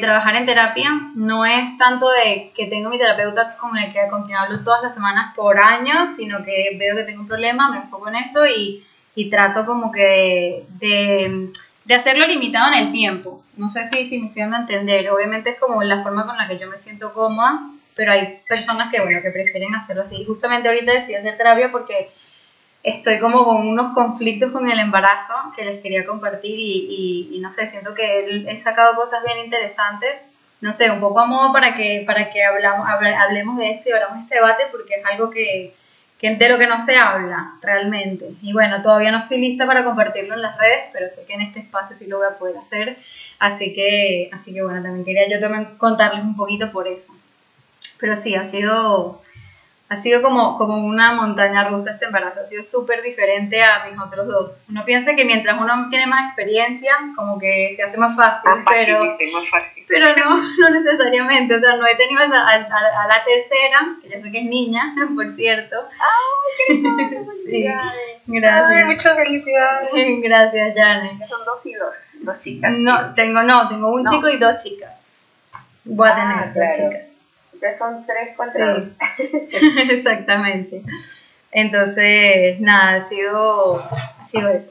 Trabajar en terapia no es tanto de que tengo mi terapeuta con el que con quien hablo todas las semanas por años, sino que veo que tengo un problema, me enfoco en eso y, y trato como que de, de, hacerlo limitado en el tiempo. No sé si, si me estoy dando a entender. Obviamente es como la forma con la que yo me siento cómoda, pero hay personas que, bueno, que prefieren hacerlo así. Justamente ahorita decidí hacer terapia porque estoy como con unos conflictos con el embarazo que les quería compartir y, no sé, siento que he sacado cosas bien interesantes, no sé, un poco a modo para que, para que hablamos, hablemos de esto y abramos este debate porque es algo que, que entero que no se habla realmente. Y bueno, todavía no estoy lista para compartirlo en las redes, pero sé que en este espacio sí lo voy a poder hacer. Así que, así que bueno, también quería yo también contarles un poquito por eso. Pero sí, ha sido ha sido como, como una montaña rusa este embarazo, ha sido súper diferente a mis otros dos. Uno piensa que mientras uno tiene más experiencia, como que se hace más fácil, pero, pero no, no necesariamente, o sea, no he tenido a, la tercera, que ya sé que es niña, por cierto. ¡Ay, qué Gracias. muchas felicidades. Gracias, Jane. Son dos y dos, dos chicas. No, tengo, no, tengo un chico y dos chicas. Voy a tener ah, dos chicas son tres contra Exactamente. Entonces, nada, ha sido, ha sido eso.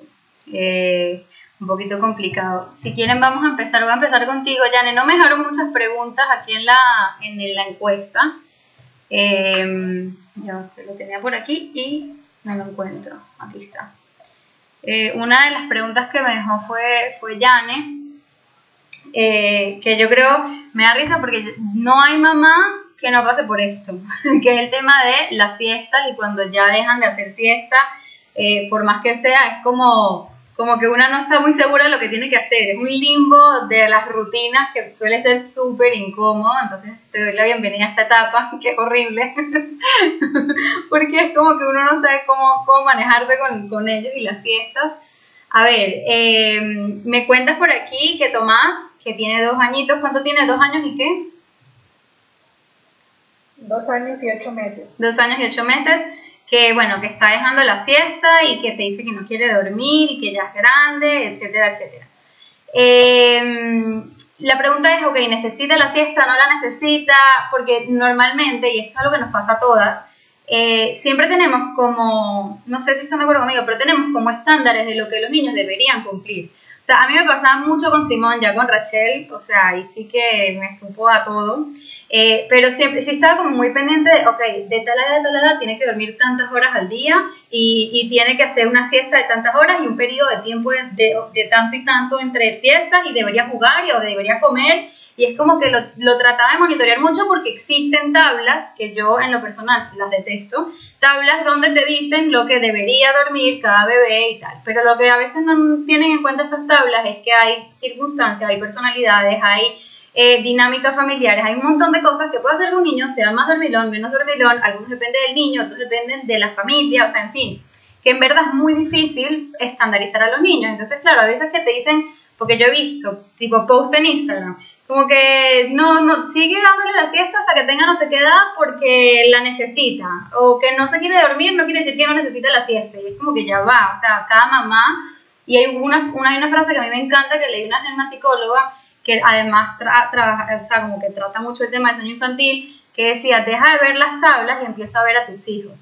Eh, un poquito complicado. Si quieren, vamos a empezar. Voy a empezar contigo, Jane. No me dejaron muchas preguntas aquí en la, en la encuesta. Eh, yo lo tenía por aquí y no lo encuentro. Aquí está. Eh, una de las preguntas que me dejó fue, fue Jane, eh, que yo creo me da risa porque no hay mamá que no pase por esto, que es el tema de las siestas y cuando ya dejan de hacer siesta, eh, por más que sea, es como, como que una no está muy segura de lo que tiene que hacer, es un limbo de las rutinas que suele ser súper incómodo, entonces te doy la bienvenida a esta etapa, que es horrible, porque es como que uno no sabe cómo, cómo manejarse con, con ellos y las siestas. A ver, eh, me cuentas por aquí que Tomás, que tiene dos añitos, ¿cuánto tiene? ¿Dos años y qué? Dos años y ocho meses. Dos años y ocho meses, que bueno, que está dejando la siesta y que te dice que no quiere dormir y que ya es grande, etcétera, etcétera. Em, la pregunta es, ok, ¿necesita la siesta? ¿No la necesita? Porque normalmente, y esto es algo que nos pasa a todas, eh, siempre tenemos como, no sé si están de acuerdo conmigo, pero tenemos como estándares de lo que los niños deberían cumplir. O sea, a mí me pasaba mucho con Simón, ya con Rachel, o sea, y sí que me supo a todo. Eh, pero siempre sí estaba como muy pendiente de, ok, de tal edad a tal edad tiene que dormir tantas horas al día y, y, tiene que hacer una siesta de tantas horas y un periodo de tiempo de, de, tanto y tanto entre siestas y debería jugar y, o debería comer. Y es como que lo, lo, trataba de monitorear mucho porque existen tablas, que yo en lo personal las detesto, tablas donde te dicen lo que debería dormir cada bebé y tal. Pero lo que a veces no tienen en cuenta estas tablas es que hay circunstancias, hay personalidades, hay eh, dinámicas familiares, hay un montón de cosas que puede hacer un niño, sea más dormilón, menos dormilón, algunos dependen del niño, otros dependen de la familia, o sea, en fin, que en verdad es muy difícil estandarizar a los niños. Entonces, claro, a veces que te dicen, porque yo he visto, tipo post en Instagram, como que no, no, sigue dándole la siesta hasta que tenga no sé qué edad porque la necesita, o que no se quiere dormir, no quiere decir que no necesita la siesta, y es como que ya va, o sea, cada mamá, y hay una, una, hay una frase que a mí me encanta que leí una, una psicóloga, que además trabaja, o sea, como que trata mucho el tema del sueño infantil, que decía, deja de ver las tablas y empieza a ver a tus hijos.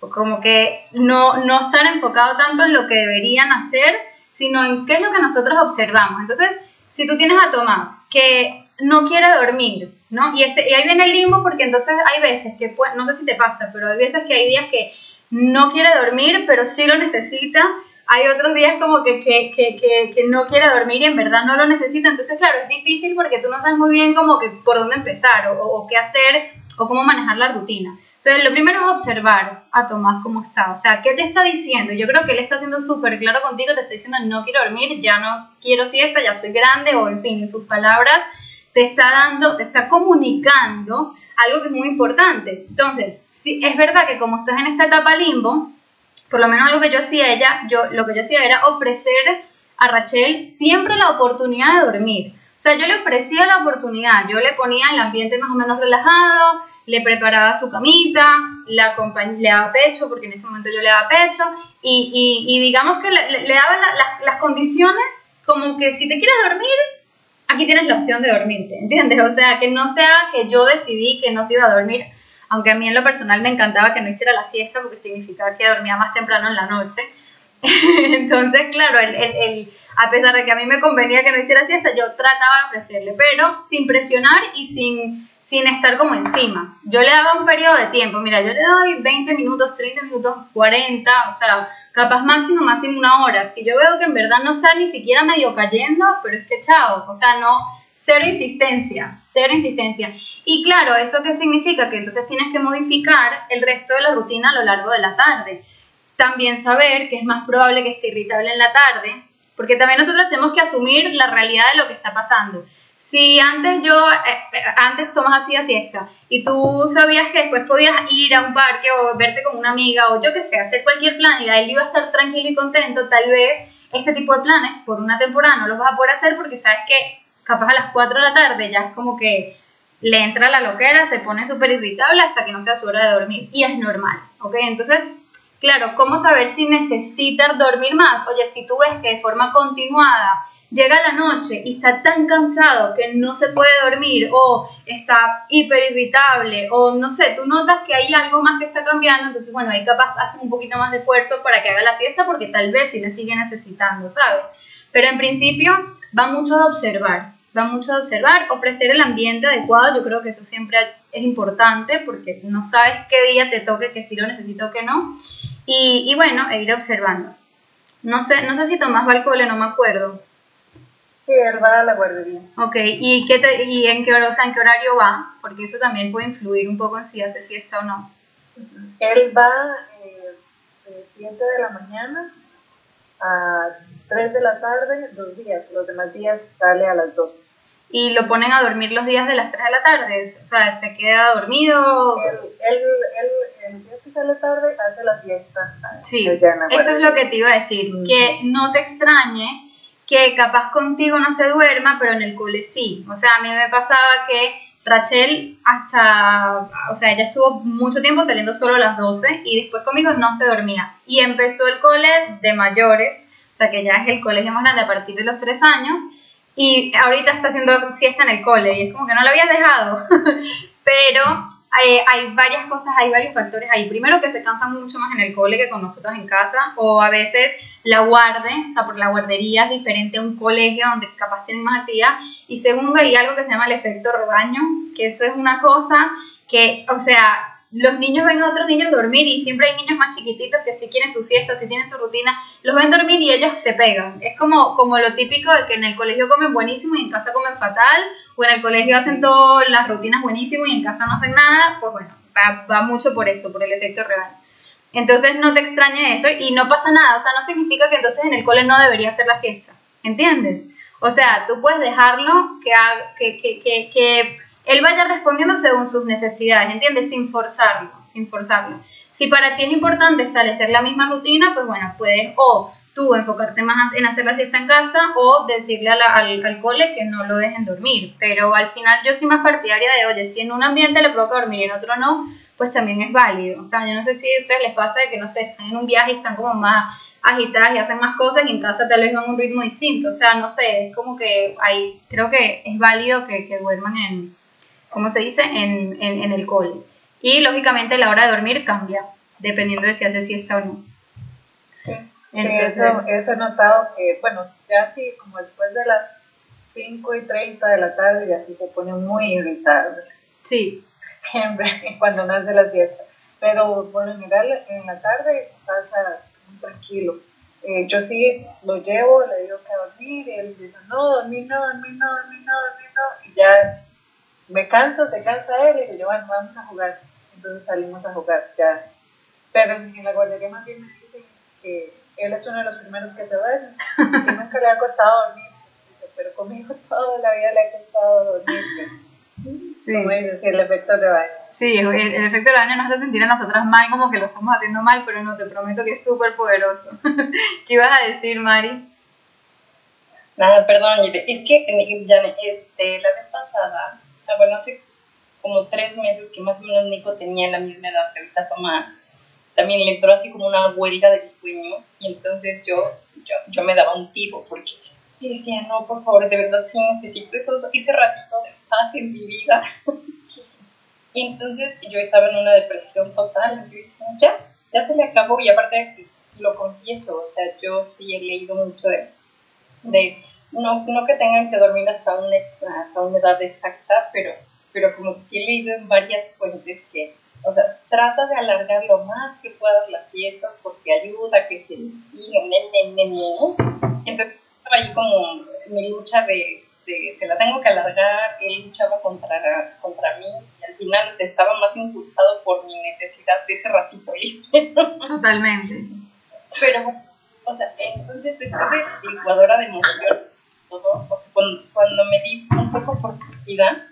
como que no, no están enfocados tanto en lo que deberían hacer, sino en qué es lo que nosotros observamos. Entonces, si tú tienes a Tomás que no quiere dormir, ¿no? Y, ese, y ahí viene el limbo porque entonces hay veces que, no sé si te pasa, pero hay veces que hay días que no quiere dormir, pero sí lo necesita hay otros días como que, que, que, que, no quiere dormir y en verdad no lo necesita. Entonces, claro, es difícil porque tú no sabes muy bien como que por dónde empezar o, qué hacer o cómo manejar la rutina. Entonces, lo primero es observar a Tomás cómo está. O sea, ¿qué te está diciendo? Yo creo que él está siendo súper claro contigo, te está diciendo no quiero dormir, ya no quiero siesta, ya estoy grande o en fin, en sus palabras te está dando, te está comunicando algo que es muy importante. Entonces, si es verdad que como estás en esta etapa limbo, por lo menos lo que yo hacía ella, yo lo que yo hacía era ofrecer a Rachel siempre la oportunidad de dormir. O sea, yo le ofrecía la oportunidad, yo le ponía el ambiente más o menos relajado, le preparaba su camita, la le daba pecho, porque en ese momento yo le daba pecho, y, digamos que le, daba las condiciones como que si te quieres dormir, aquí tienes la opción de dormirte, ¿entiendes? O sea, que no sea que yo decidí que no se iba a dormir, aunque a mí en lo personal me encantaba que no hiciera la siesta porque significaba que dormía más temprano en la noche. Entonces, claro, el, el, a pesar de que a mí me convenía que no hiciera siesta, yo trataba de ofrecerle, pero sin presionar y sin, sin estar como encima. Yo le daba un periodo de tiempo, mira, yo le doy 20 minutos, 30 minutos, 40, o sea, capaz máximo, máximo una hora. Si yo veo que en verdad no está ni siquiera medio cayendo, pero es que chao, o sea, no, cero insistencia, cero insistencia. Y claro, ¿eso qué significa? Que entonces tienes que modificar el resto de la rutina a lo largo de la tarde. También saber que es más probable que esté irritable en la tarde, porque también nosotros tenemos que asumir la realidad de lo que está pasando. Si antes yo, eh, eh, antes Tomás hacía siesta y tú sabías que después podías ir a un parque o verte con una amiga o yo que sé, hacer cualquier plan y él iba a estar tranquilo y contento, tal vez este tipo de planes por una temporada no los vas a poder hacer porque sabes que capaz a las 4 de la tarde ya es como que le entra la loquera, se pone súper irritable hasta que no sea su hora de dormir y es normal, ¿ok? Entonces, claro, ¿cómo saber si necesitas dormir más? Oye, si tú ves que de forma continuada llega la noche y está tan cansado que no se puede dormir o está hiper irritable o no sé, tú notas que hay algo más que está cambiando, entonces bueno, ahí capaz haces un poquito más de esfuerzo para que haga la siesta porque tal vez si la sigue necesitando, ¿sabes? Pero en principio va mucho de observar, va mucho de observar, ofrecer el ambiente adecuado, yo creo que eso siempre es importante porque no sabes qué día te toque, que si lo necesito o que no, y, y bueno, e ir observando. No sé, no sé si Tomás va al cole, no me acuerdo. Sí, él va a la guardería. Ok, ¿y, qué te, y en, qué, o sea, en qué horario va? Porque eso también puede influir un poco en si hace siesta o no. Él va eh, de 7 de la mañana a 3 de la tarde, dos días. Los demás días sale a las 2. ¿Y lo ponen a dormir los días de las 3 de la tarde? O sea, ¿se queda dormido? Él, él, él, el día que sale tarde hace la fiesta. Sí, eso es lo que te iba a decir. Que no te extrañe que capaz contigo no se duerma, pero en el cole sí. O sea, a mí me pasaba que Rachel hasta, o sea, ella estuvo mucho tiempo saliendo solo a las 12 y después conmigo no se dormía. Y empezó el cole de mayores, o sea, que ya es el colegio más grande a partir de los 3 años, y ahorita está haciendo siesta en el cole y es como que no lo habías dejado. pero hay, hay, varias cosas, hay varios factores ahí. Primero que se cansan mucho más en el cole que con nosotros en casa, o a veces la guarde, o sea, por la guardería es diferente a un colegio donde capaz tienen más actividad. Y segundo, hay algo que se llama el efecto rebaño, que eso es una cosa que, o sea, los niños ven a otros niños dormir y siempre hay niños más chiquititos que si quieren su siesta, si tienen su rutina, los ven dormir y ellos se pegan. Es como, como lo típico de que en el colegio comen buenísimo y en casa comen fatal, o en el colegio hacen todas las rutinas buenísimo y en casa no hacen nada, pues bueno, va, mucho por eso, por el efecto rebaño. Entonces no te extrañe eso y no pasa nada, o sea, no significa que entonces en el cole no debería hacer la siesta, ¿entiendes? O sea, tú puedes dejarlo que, que, que, que él vaya respondiendo según sus necesidades, ¿entiendes? Sin forzarlo, sin forzarlo. Si para ti es importante establecer la misma rutina, pues bueno, puedes o tú enfocarte más en hacer la siesta en casa o decirle al, al, cole que no lo dejen dormir. Pero al final yo soy más partidaria de, oye, si en un ambiente le provoca dormir y en otro no, pues también es válido. O sea, yo no sé si a ustedes les pasa de que, no sé, están en un viaje y están como más agitadas y hacen más cosas y en casa tal vez van un ritmo distinto. O sea, no sé, es como que hay, creo que es válido que, que duerman en, ¿cómo se dice?, en, en, en, el cole. Y lógicamente la hora de dormir cambia, dependiendo de si hace siesta o no. Sí, eso, eso, he notado que, bueno, ya sí, como después de las 5 y 30 de la tarde, ya sí se pone muy irritable. Sí. Siempre, cuando no hace la siesta. Pero por lo general, en la tarde pasa tranquilo. Eh, yo sí lo llevo, le digo que a dormir, y él dice, no, dormir no, dormir no, dormir no, dormir no, y ya me canso, se cansa él, y yo, bueno, vamos a jugar. Entonces salimos a jugar ya. Pero en la guardería más bien me dicen que él es uno de los primeros que se duerme, que nunca le ha costado dormir. Pero conmigo toda la vida le ha costado dormir. Sí. Como dices, el efecto de baño. Sí, el, efecto de baño nos hace sentir a nosotras mal, como que lo estamos haciendo mal, pero no, te prometo que es súper poderoso. ¿Qué ibas a decir, Mari? Nada, perdón, es que ya, este, la vez pasada bueno, hace como tres meses que más o menos Nico tenía la misma edad que ahorita Tomás, también le entró así como una huelga del sueño y entonces yo, yo, yo me daba un tipo porque Y decía, no, por favor, de verdad sí necesito eso, ese ratito de paz en mi vida. y entonces yo estaba en una depresión total. Yo decía, ya, ya se le acabó. Y aparte, lo confieso, o sea, yo sí he leído mucho de, de no, no que tengan que dormir hasta una, hasta una edad exacta, pero, pero como que sí he leído en varias fuentes que, o sea, trata de alargar lo más que puedas las fiestas porque ayuda a que se sigan, entonces estaba ahí como mi lucha de, de, se la tengo que alargar, él luchaba contra, contra mí y al final se estaba más impulsado por mi necesidad de ese ratito libre. Totalmente. Pero, o sea, entonces después de licuadora de emoción, todo, o sea, cuando, cuando me di un poco por vida,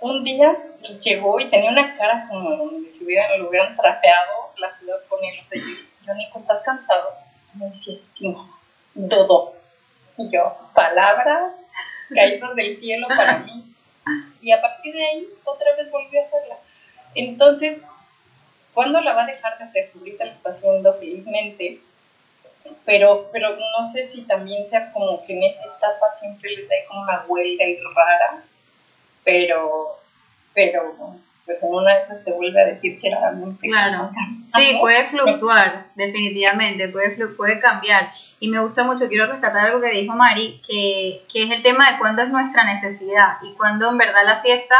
un día llegó y tenía una cara como si hubieran, lo hubieran trapeado la ciudad con él. O sea, yo, Nico, ¿estás cansado? me decía, sí, Dodo. Y yo, palabras caídas del cielo para mí. Y a partir de ahí, otra vez volví a hacerla. Entonces, ¿cuándo la va a dejar de hacer? Ahorita la está haciendo felizmente. Pero, pero no sé si también sea como que en esa etapa siempre le da como una huelga y rara pero, pero pues en una de esas te vuelve a decir que realmente... Claro, sí, puede fluctuar, definitivamente, puede, puede cambiar. Y me gusta mucho, quiero rescatar algo que dijo Mari, que, que es el tema de cuándo es nuestra necesidad y cuándo en verdad la siesta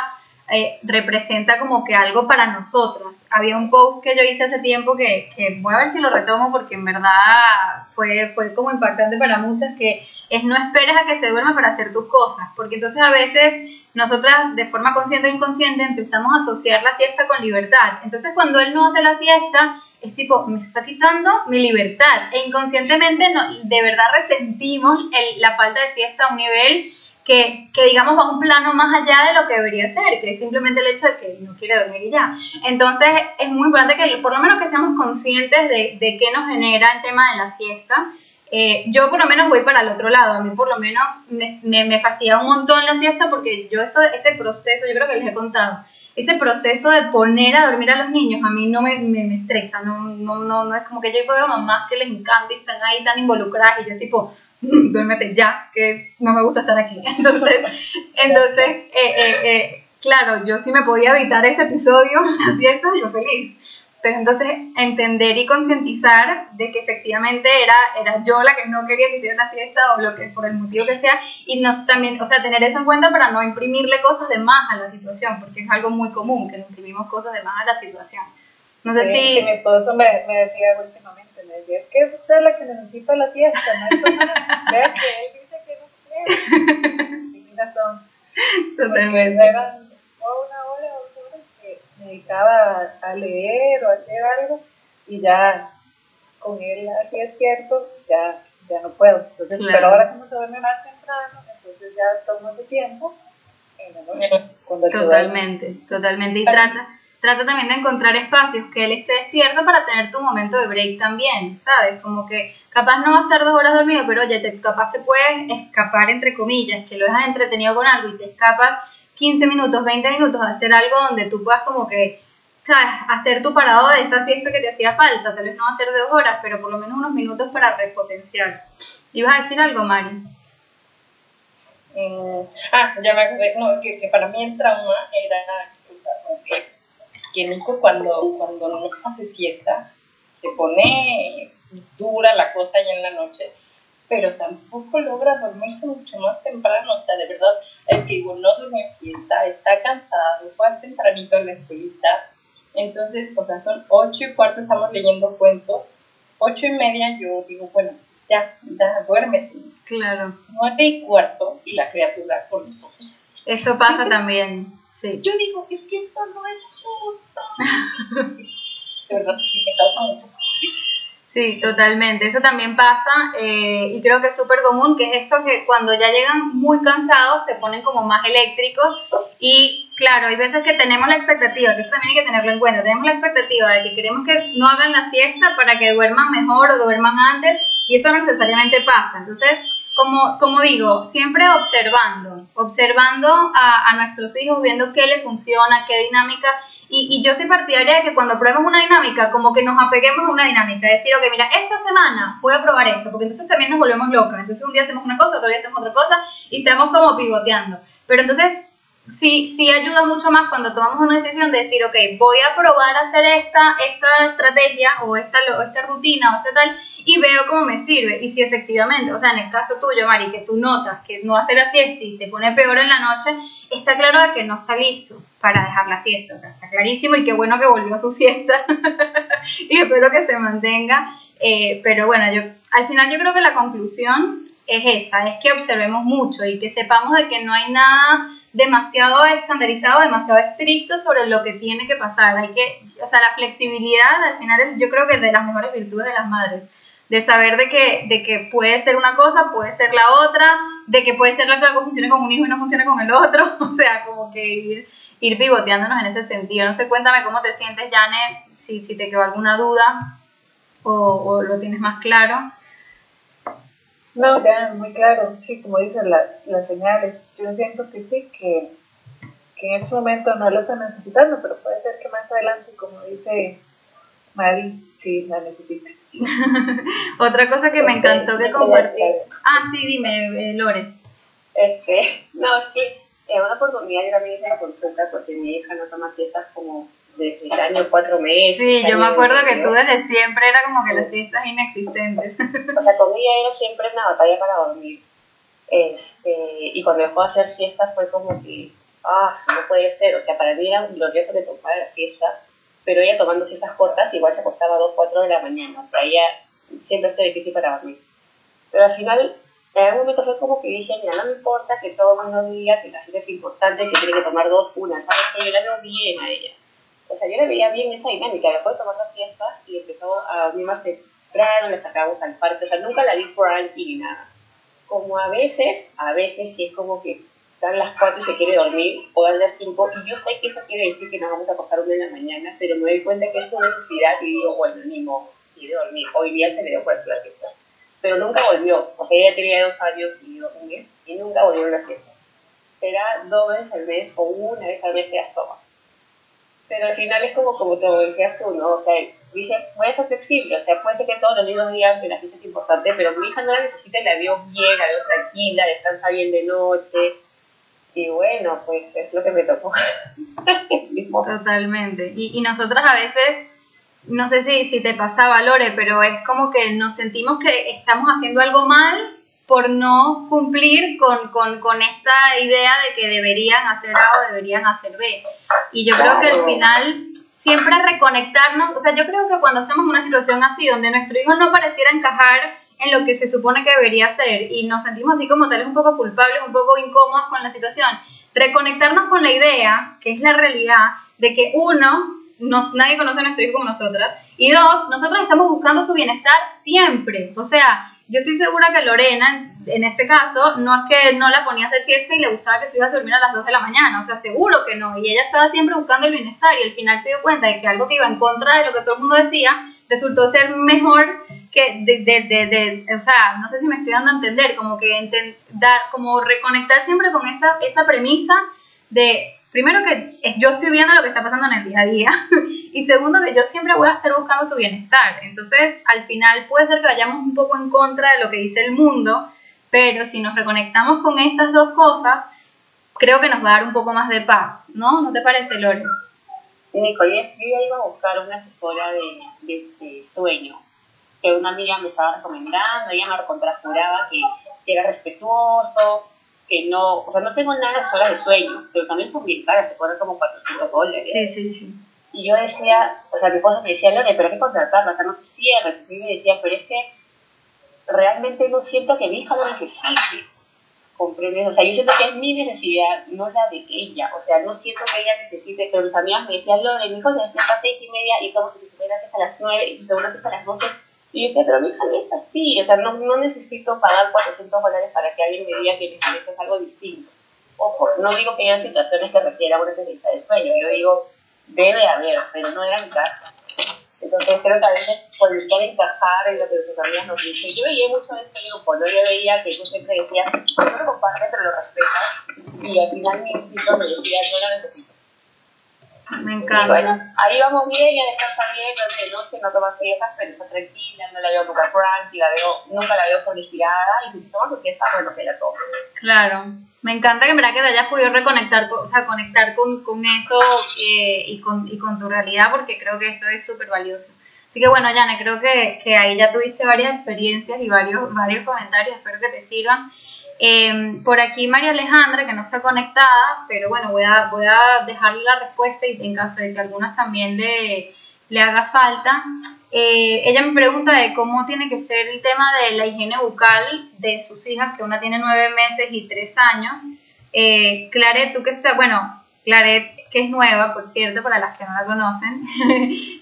eh, representa como que algo para nosotras. Había un post que yo hice hace tiempo que, que, voy a ver si lo retomo porque en verdad fue, fue como impactante para muchas, que es no esperes a que se duerma para hacer tus cosas, porque entonces a veces nosotras de forma consciente o inconsciente empezamos a asociar la siesta con libertad. Entonces cuando él no hace la siesta, es tipo, me está quitando mi libertad. E inconscientemente no, de verdad resentimos el, la falta de siesta a un nivel que, que, digamos va un plano más allá de lo que debería ser, que es simplemente el hecho de que no quiere dormir y ya. Entonces es muy importante que por lo menos que seamos conscientes de, de qué nos genera el tema de la siesta eh, yo por lo menos voy para el otro lado, a mí por lo menos me, me, fastidia un montón la siesta porque yo eso, ese proceso, yo creo que les he contado, ese proceso de poner a dormir a los niños a mí no me, me, estresa, no, no, no, no, es como que yo veo mamás que les encanta y están ahí tan involucradas y yo tipo, duérmete ya, que no me gusta estar aquí. Entonces, entonces eh, eh, claro, yo sí me podía evitar ese episodio, la siesta, yo feliz. Pero entonces entender y concientizar de que efectivamente era, era yo la que no quería que hiciera la siesta o lo que por el motivo que sea y nos también, o sea, tener eso en cuenta para no imprimirle cosas de más a la situación, porque es algo muy común que imprimimos cosas de más a la situación. No sé si... mi esposo me, me, decía últimamente, me decía, es que es usted la que necesita la siesta, no es Vea que él dice que no quiere. Tiene razón. Totalmente. Eran una hora me dedicaba a leer o a hacer algo y ya con él aquí despierto ya, ya no puedo. Entonces, pero ahora como se duerme más temprano, entonces ya tomo ese tiempo en la noche. totalmente, totalmente. Y trata, trata también de encontrar espacios que él esté despierto para tener tu momento de break también, ¿sabes? Como que capaz no va a estar dos horas dormido, pero oye, te, capaz te puedes escapar entre comillas, que lo dejas entretenido con algo y te escapas 15 minutos, 20 minutos a hacer algo donde tú puedas como que, ¿sabes? Hacer tu parado de esa siesta que te hacía falta. Tal vez no va a ser de dos horas, pero por lo menos unos minutos para repotenciar. ¿Ibas a decir algo, Mari? Mm, ah, ya me acordé, no, que, para mí el trauma era o sea, que, Nico cuando, cuando no hace siesta, se pone dura la cosa ya en la noche pero tampoco logra dormirse mucho más temprano, o sea, de verdad, es que digo, no durmió siesta, está cansado, fue tempranito a la escuelita, entonces, o sea, son ocho y cuarto, estamos leyendo cuentos, ocho y media yo digo, bueno, pues ya, ya, duérmete. Claro. Nueve y cuarto, y la criatura con los ojos así. Eso pasa también, sí. Yo digo, es que esto no es justo. de verdad, me causa mucho Sí, totalmente. Eso también pasa eh, y creo que es súper común, que es esto que cuando ya llegan muy cansados se ponen como más eléctricos y claro, hay veces que tenemos la expectativa, que eso también hay que tenerlo en cuenta, tenemos la expectativa de que queremos que no hagan la siesta para que duerman mejor o duerman antes y eso no necesariamente pasa. Entonces, como, como digo, siempre observando, observando a, a nuestros hijos, viendo qué les funciona, qué dinámica Y, y yo soy partidaria de que cuando probemos una dinámica, como que nos apeguemos a una dinámica, decir, ok, mira, esta semana voy a probar esto, porque entonces también nos volvemos locas. Entonces un día hacemos una cosa, otro día hacemos otra cosa y estamos como pivoteando. Pero entonces sí, sí ayuda mucho más cuando tomamos una decisión de decir, ok, voy a probar a hacer esta, esta estrategia o esta, o esta rutina o este tal y veo cómo me sirve. Y si efectivamente, o sea, en el caso tuyo, Mari, que tú notas que no hace la siesta y se pone peor en la noche, está claro de que no está listo para dejar la siesta. O sea, está clarísimo y qué bueno que volvió a su siesta. y espero que se mantenga. Eh, pero bueno, yo al final yo creo que la conclusión es esa, es que observemos mucho y que sepamos de que no hay nada demasiado estandarizado, demasiado estricto sobre lo que tiene que pasar. Hay que, o sea, la flexibilidad al final es, yo creo que es de las mejores virtudes de las madres, de saber de que, de que puede ser una cosa, puede ser la otra, de que puede ser la que algo funcione con un hijo y no funcione con el otro, o sea, como que ir, ir pivoteándonos en ese sentido. No sé, cuéntame cómo te sientes, Janet, si, si te quedó alguna duda o, lo tienes más claro. No, ya, muy claro, sí, como dicen las, las señales. Yo siento que sí, que, que en ese momento no lo están necesitando, pero puede ser que más adelante, como dice Mari, sí la necesite. Otra cosa que me encantó que compartí. Ah, sí, dime, eh, Lore. Este, no, es que en una oportunidad yo también hice la consulta porque mi hija no toma fiestas como desde el año cuatro meses. Sí, yo me acuerdo que tú desde siempre era como que las siestas inexistentes. O sea, con ella era siempre una batalla para dormir. Este, y cuando dejó de hacer siestas fue como que, ah, no puede ser. O sea, para mí era glorioso que tomara la siesta, pero ella tomando siestas cortas igual se acostaba a 2, 4 de la mañana. Para ella siempre fue difícil para dormir. Pero al final, en algún momento fue como que dije, mira, no me importa que todo el mundo diga que la siesta es importante, que tiene que tomar dos, una. ¿Sabes que Yo la veo bien a ella o sea, yo le veía bien esa dinámica, después de tomar las fiestas y empezó a dormir más temprano, le sacábamos al parque, o sea, nunca la vi por aquí ni nada. Como a veces, a veces sí es como que dan las cuatro y se quiere dormir, o dan las cinco, y yo sé que eso quiere decir que nos vamos a acostar una en la mañana, pero me doy cuenta que es una necesidad y digo, bueno, ni modo, quiere dormir, hoy día se le dio cuenta la fiesta. Pero nunca volvió, o sea, ella tenía dos años y un mes, y nunca volvió a la fiesta. Era dos veces al mes o una vez al mes que las toma pero al final es como, como te decías tú, ¿no? O sea, dije, voy a ser flexible, o sea, puede ser que todos los niños digan que la fiesta es importante, pero mi hija no la necesita y la veo bien, la veo tranquila, descansa bien de noche, y bueno, pues es lo que me tocó. Totalmente. Y, y nosotras a veces, no sé si, si te pasaba, Lore, pero es como que nos sentimos que estamos haciendo algo mal por no cumplir con, con, con, esta idea de que deberían hacer A o deberían hacer B. Y yo creo que al final siempre reconectarnos, o sea, yo creo que cuando estamos en una situación así, donde nuestro hijo no pareciera encajar en lo que se supone que debería ser y nos sentimos así como tal un poco culpables, un poco incómodos con la situación, reconectarnos con la idea, que es la realidad, de que uno, no, nadie conoce a nuestro hijo como nosotras, y dos, nosotros estamos buscando su bienestar siempre, o sea, yo estoy segura que Lorena, en este caso, no es que no la ponía a hacer siesta y le gustaba que se iba a dormir a las 2 de la mañana, o sea, seguro que no. Y ella estaba siempre buscando el bienestar y al final se dio cuenta de que algo que iba en contra de lo que todo el mundo decía, resultó ser mejor que de, de, de, o sea, no sé si me estoy dando a entender, como que dar, como reconectar siempre con esa, esa premisa de primero que yo estoy viendo lo que está pasando en el día a día y segundo que yo siempre voy a estar buscando su bienestar. Entonces, al final puede ser que vayamos un poco en contra de lo que dice el mundo, pero si nos reconectamos con esas dos cosas, creo que nos va a dar un poco más de paz, ¿no? ¿No te parece, Lore? Nico, yo ya iba a buscar una asesora de, de, sueño, que una amiga me estaba recomendando, ella me contrajuraba que, que era respetuoso, que no, o sea, no tengo nada de horas de sueño, pero también son bien caras, te ponen como 400 dólares. Sí, sí, sí. Y yo decía, o sea, mi esposa me decía, Lore, pero hay que contratarlo, o sea, no te cierres. Y yo le decía, pero es que realmente no siento que mi hija lo necesite. ¿Comprendes? O sea, yo siento que es mi necesidad, no la de ella. O sea, no siento que ella necesite, pero mis amigas me decían, Lore, mi hijo se despierta a seis y media y se primera a las nueve y su segunda a las doce y yo decía, pero mi hija no es así, o sea, no, no necesito pagar 400 dólares para que alguien me diga que mi hija es algo distinto. Ojo, no digo que haya situaciones que requieran una necesidad de sueño, yo digo, debe haber, pero no era mi caso. Entonces creo que a veces por encajar en lo que sus amigas nos dicen. Yo veía mucho de este grupo, ¿no? Yo veía que yo siempre decía, no lo comparte, pero lo respeta. Y al final mi instinto me decía, no lo necesito. Me Y encanta. bueno, ahí vamos bien, ya descansa bien, no sé, no sé, no toma siestas, pero está tranquila, no la veo nunca cranky, la veo, nunca la veo sobreestirada, y si toma su siesta, bueno, que la tome. Claro. Me encanta que en verdad que te hayas podido reconectar, con- o sea, conectar con, con eso eh, y, con, y con tu realidad, porque creo que eso es súper valioso. Así que bueno, Jane, creo que, que ahí ya tuviste varias experiencias y varios, varios comentarios, espero que te sirvan. Eh, por aquí María Alejandra, que no está conectada, pero bueno, voy a, voy a dejarle la respuesta y en caso de que algunas también le, le haga falta. Eh, ella me pregunta de cómo tiene que ser el tema de la higiene bucal de sus hijas, que una tiene nueve meses y tres años. Eh, Claret, tú que estás, bueno, Claret, que es nueva, por cierto, para las que no la conocen,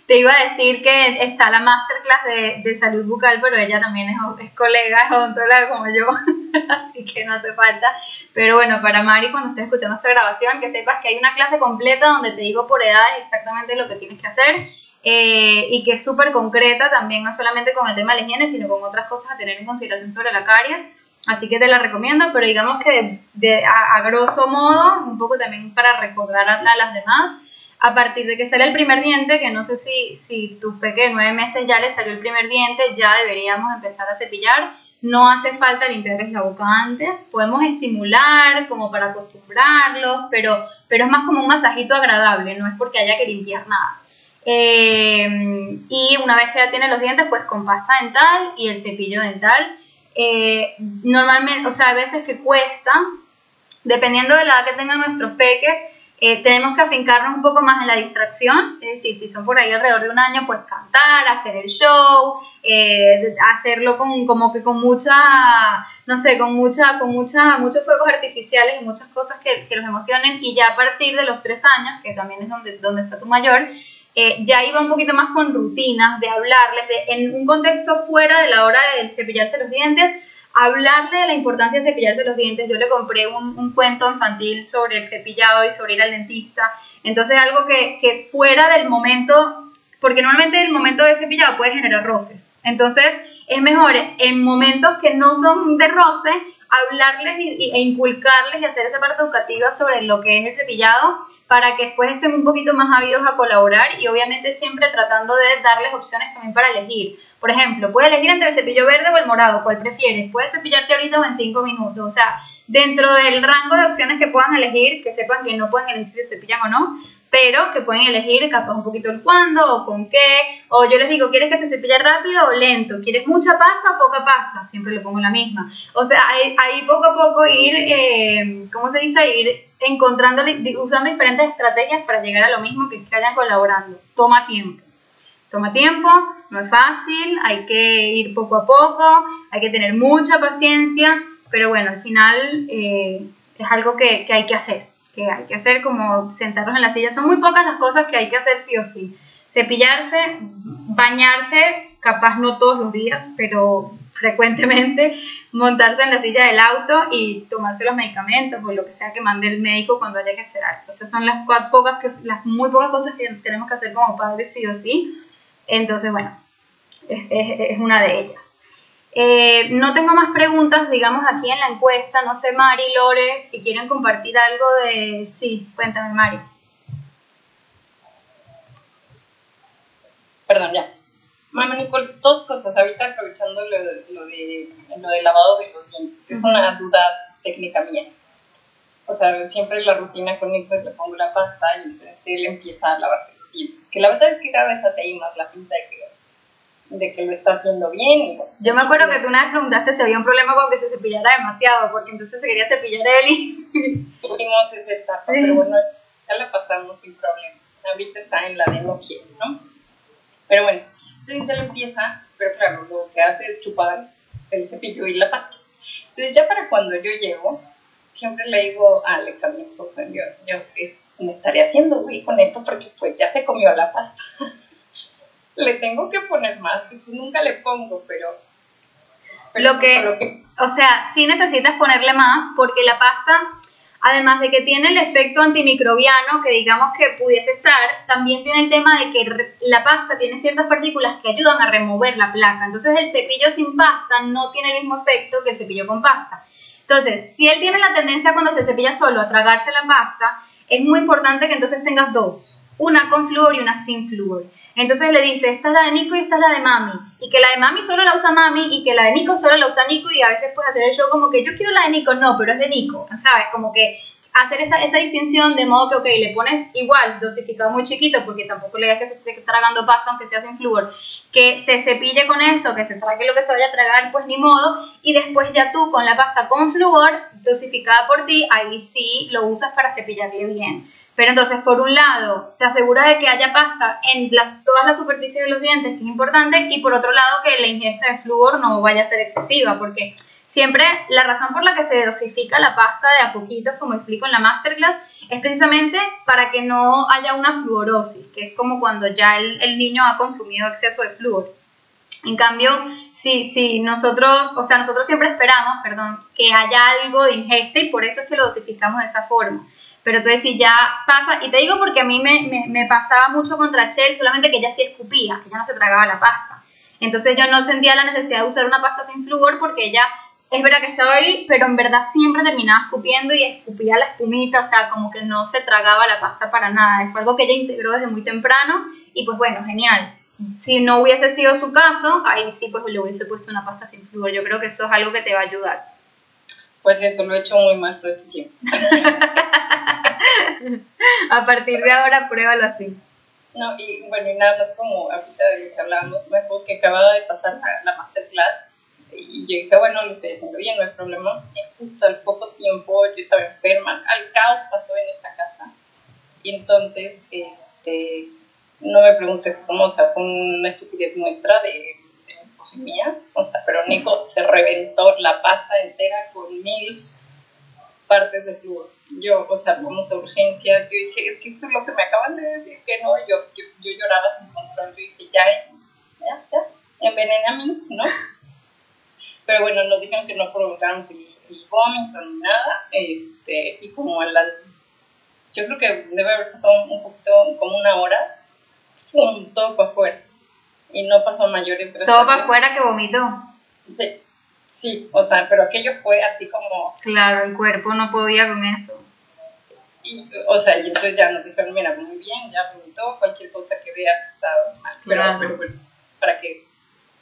te iba a decir que está la masterclass de, de salud bucal, pero ella también es, es colega, es odontóloga como yo, así que no hace falta. Pero bueno, para Mari, cuando estés escuchando esta grabación, que sepas que hay una clase completa donde te digo por edades exactamente lo que tienes que hacer eh, y que es súper concreta también, no solamente con el tema de la higiene, sino con otras cosas a tener en consideración sobre la caries. Así que te la recomiendo, pero digamos que de, de- a, a grosso modo, un poco también para recordar a, a las demás, a partir de que sale el primer diente, que no sé si, si tu peque de nueve meses ya le salió el primer diente, ya deberíamos empezar a cepillar. No hace falta limpiarles la boca antes, podemos estimular como para acostumbrarlos, pero, pero es más como un masajito agradable, no es porque haya que limpiar nada. Eh, y una vez que ya tiene los dientes, pues con pasta dental y el cepillo dental. Eh, normalmente, o sea, a veces que cuesta, dependiendo de la edad que tengan nuestros peques, eh, tenemos que afincarnos un poco más en la distracción, es decir, si son por ahí alrededor de un año, pues cantar, hacer el show, eh, hacerlo con, como que con mucha, no sé, con mucha, con mucha, muchos fuegos artificiales y muchas cosas que, que los emocionen. Y ya a partir de los tres años, que también es donde, donde está tu mayor, eh, ya iba un poquito más con rutinas, de hablarles, en un contexto fuera de la hora de cepillarse los dientes, hablarle de la importancia de cepillarse los dientes. Yo le compré un, cuento infantil sobre el cepillado y sobre ir al dentista. Entonces algo que, que fuera del momento, porque normalmente el momento de cepillado puede generar roces. Entonces es mejor en momentos que no son de roce, hablarles e inculcarles y hacer esa parte educativa sobre lo que es el cepillado para que después estén un poquito más ávidos a colaborar y obviamente siempre tratando de darles opciones también para elegir. Por ejemplo, puedes elegir entre el cepillo verde o el morado, ¿cuál prefieres? Puedes cepillarte ahorita o en 5 minutos. O sea, dentro del rango de opciones que puedan elegir, que sepan que no pueden elegir si se cepillan o no, pero que pueden elegir capaz un poquito el cuándo o con qué. O yo les digo, ¿quieres que se cepille rápido o lento? ¿Quieres mucha pasta o poca pasta? Siempre le pongo la misma. O sea, ahí, poco a poco ir, eh, ¿cómo se dice? Ir encontrando, usando diferentes estrategias para llegar a lo mismo que vayan colaborando. Toma tiempo. Toma tiempo, no es fácil, hay que ir poco a poco, hay que tener mucha paciencia, pero bueno, al final eh, es algo que, que hay que hacer, que hay que hacer como sentarnos en la silla. Son muy pocas las cosas que hay que hacer sí o sí. Cepillarse, bañarse, capaz no todos los días, pero frecuentemente, montarse en la silla del auto y tomarse los medicamentos o lo que sea que mande el médico cuando haya que hacer algo. Esas son las pocas, las muy pocas cosas que tenemos que hacer como padres sí o sí. Entonces, bueno, es, es- es una de ellas. Eh, no tengo más preguntas, digamos, aquí en la encuesta. No sé, Mari, Lore, si quieren compartir algo de... Sí, cuéntame, Mari. Perdón, ya. Mamá Nicole, dos cosas. Ahorita aprovechando lo de, lo de, lo de lavado de los dientes. Es una duda técnica mía. O sea, siempre la rutina con Nico es le pongo la pasta y entonces él empieza a lavarse los dientes. Que la verdad es que cada vez hace ahí más la pinta de que, de que lo está haciendo bien. Y, bueno, Yo me acuerdo que tú una vez preguntaste si había un problema con que se cepillara demasiado, porque entonces se quería cepillar él y... tuvimos esa etapa, pero bueno, ya la pasamos sin problema. Ahorita está en la de no quiero, ¿no? Pero bueno, entonces ya lo empieza, pero claro, lo que hace es chupar el cepillo y la pasta. Entonces ya para cuando yo llego, siempre le digo a Alex, a mi esposo, yo, yo me estaré haciendo güey con esto porque pues ya se comió la pasta. le tengo que poner más, que pues nunca le pongo, pero... pero Lo que- lo que O sea, sí necesitas ponerle más, porque la pasta, además de que tiene el efecto antimicrobiano, que digamos que pudiese estar, también tiene el tema de que la pasta tiene ciertas partículas que ayudan a remover la placa. Entonces el cepillo sin pasta no tiene el mismo efecto que el cepillo con pasta. Entonces, si él tiene la tendencia cuando se cepilla solo a tragarse la pasta, es muy importante que entonces tengas dos. una con flúor y una sin flúor. Entonces le dice, esta es la de Nico y esta es la de Mami. Y que la de Mami solo la usa Mami y que la de Nico solo la usa Nico y a veces pues hacer el show como que yo quiero la de Nico, no, pero es de Nico, ¿sabes? Como que hacer esa, esa distinción de modo que, ok, le pones igual, dosificado muy chiquito, porque tampoco le digas que se esté tragando pasta aunque sea sin flúor, que se cepille con eso, que se trague lo que se vaya a tragar, pues ni modo, y después ya tú con la pasta con flúor, dosificada por ti, ahí sí lo usas para cepillarle bien. Pero entonces, por un lado, te asegura de que haya pasta en todas las superficies de los dientes, que es importante, y por otro lado, que la ingesta de flúor no vaya a ser excesiva, porque siempre la razón por la que se dosifica la pasta de a poquitos, como explico en la masterclass, es precisamente para que no haya una fluorosis, que es como cuando ya el, el niño ha consumido exceso de flúor. En cambio, si, si nosotros, o sea, nosotros siempre esperamos, perdón, que haya algo de ingesta y por eso es que lo dosificamos de esa forma. Pero entonces si ya pasa, y te digo porque a mí me, me, me pasaba mucho con Rachel, solamente que ella sí escupía, que ella no se tragaba la pasta. Entonces yo no sentía la necesidad de usar una pasta sin flúor porque ella, es verdad que estaba ahí, pero en verdad siempre terminaba escupiendo y escupía la espumita, o sea, como que no se tragaba la pasta para nada. Fue algo que ella integró desde muy temprano y pues bueno, genial. Si no hubiese sido su caso, ahí sí pues le hubiese puesto una pasta sin flúor. Yo creo que eso es algo que te va a ayudar. Pues eso, lo he hecho muy mal todo este tiempo. a partir de ahora, pruébalo así. No, y bueno, y nada más como ahorita de lo que hablábamos, me acuerdo que acababa de pasar la, la masterclass y yo dije, bueno, lo estoy haciendo bien, no hay problema. Y justo al poco tiempo yo estaba enferma, al caos pasó en esta casa. Y entonces, este, no me preguntes cómo, o sea, fue una estupidez nuestra de, de mi esposo y mía, o sea, pero Nico se reventó la pasta entera con mil partes de flúor. Yo, o sea, vamos a urgencias, yo dije, es que esto es lo que me acaban de decir, que no, yo, yo, yo lloraba sin control, yo dije, ya, ya, ya, envenena a mí, ¿no? Pero bueno, nos dijeron que no provocáramos el, el vómito ni nada, este, y como a las, yo creo que debe haber pasado un poquito, como una hora, ¡pum! todo para afuera. Y no pasó mayores gracias Todo para afuera que vomitó. Sí, sí, o sea, pero aquello fue así como, Claro, el cuerpo no podía con eso. y, o sea, y entonces ya nos dijeron, mira, muy bien, ya vomitó, cualquier cosa que veas está mal, pero, Claro. pero bueno, para que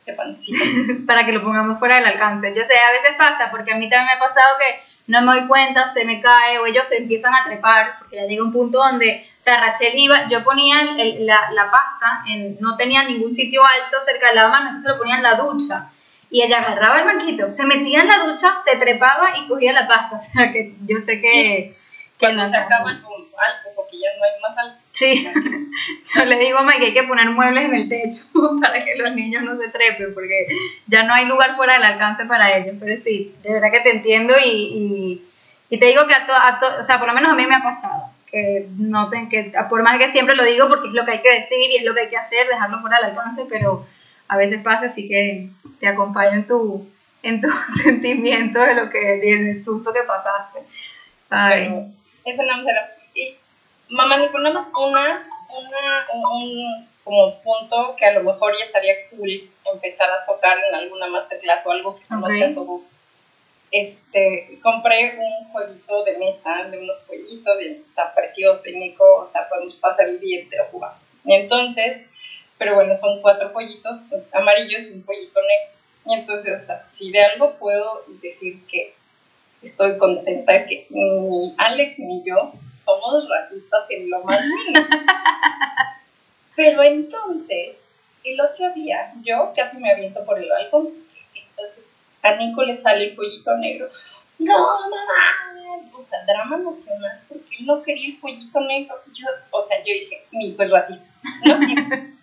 sepan, sí, para que lo pongamos fuera del alcance. Yo sé, a veces pasa, porque a mí también me ha pasado que no me doy cuenta, se me cae o ellos se empiezan a trepar, porque ya llega un punto donde, o sea, Rachel iba, yo ponía el- el- la, la pasta, en, no tenía ningún sitio alto cerca de la mano, entonces lo ponía en la ducha. Y ella agarraba el banquito, se metía en la ducha, se trepaba y cogía la pasta. O sea, que yo sé que... que cuando no- se acaba el alto, porque ya no hay más alto. Sí, yo le digo a Mike que hay que poner muebles en el techo para que los niños no se trepen, porque ya no hay lugar fuera del alcance para ellos. Pero sí, de verdad que te entiendo y, y, y te digo que a todos, o sea, por lo menos a mí me ha pasado. Que noten que, por más que siempre lo digo porque es lo que hay que decir y es lo que hay que hacer, dejarlo fuera del alcance, pero a veces pasa, así que te acompaño en tu, en tu sentimiento de lo que, del susto que pasaste. Ay. Pero esa más era. Y mamá, ni nada más una, una, un, un como punto que a lo mejor ya estaría cool empezar a tocar en alguna masterclass o algo que conozcas o este, compré un jueguito de mesa de unos pollitos y está precioso y Nico, o sea, podemos pasar el día entero jugando. Entonces, pero bueno, son cuatro pollitos amarillos y un pollito negro. Y entonces, o sea, si de algo puedo decir que estoy contenta que ni Alex ni yo somos racistas en lo más mínimo. Pero entonces, el otro día, yo casi me aviento por el balcón. Entonces, a Nico le sale el pollito negro. No, mamá. O sea, drama nacional, porque él no quería el pollito negro. Yo, o sea, yo dije, mi, pues racista. ¿no?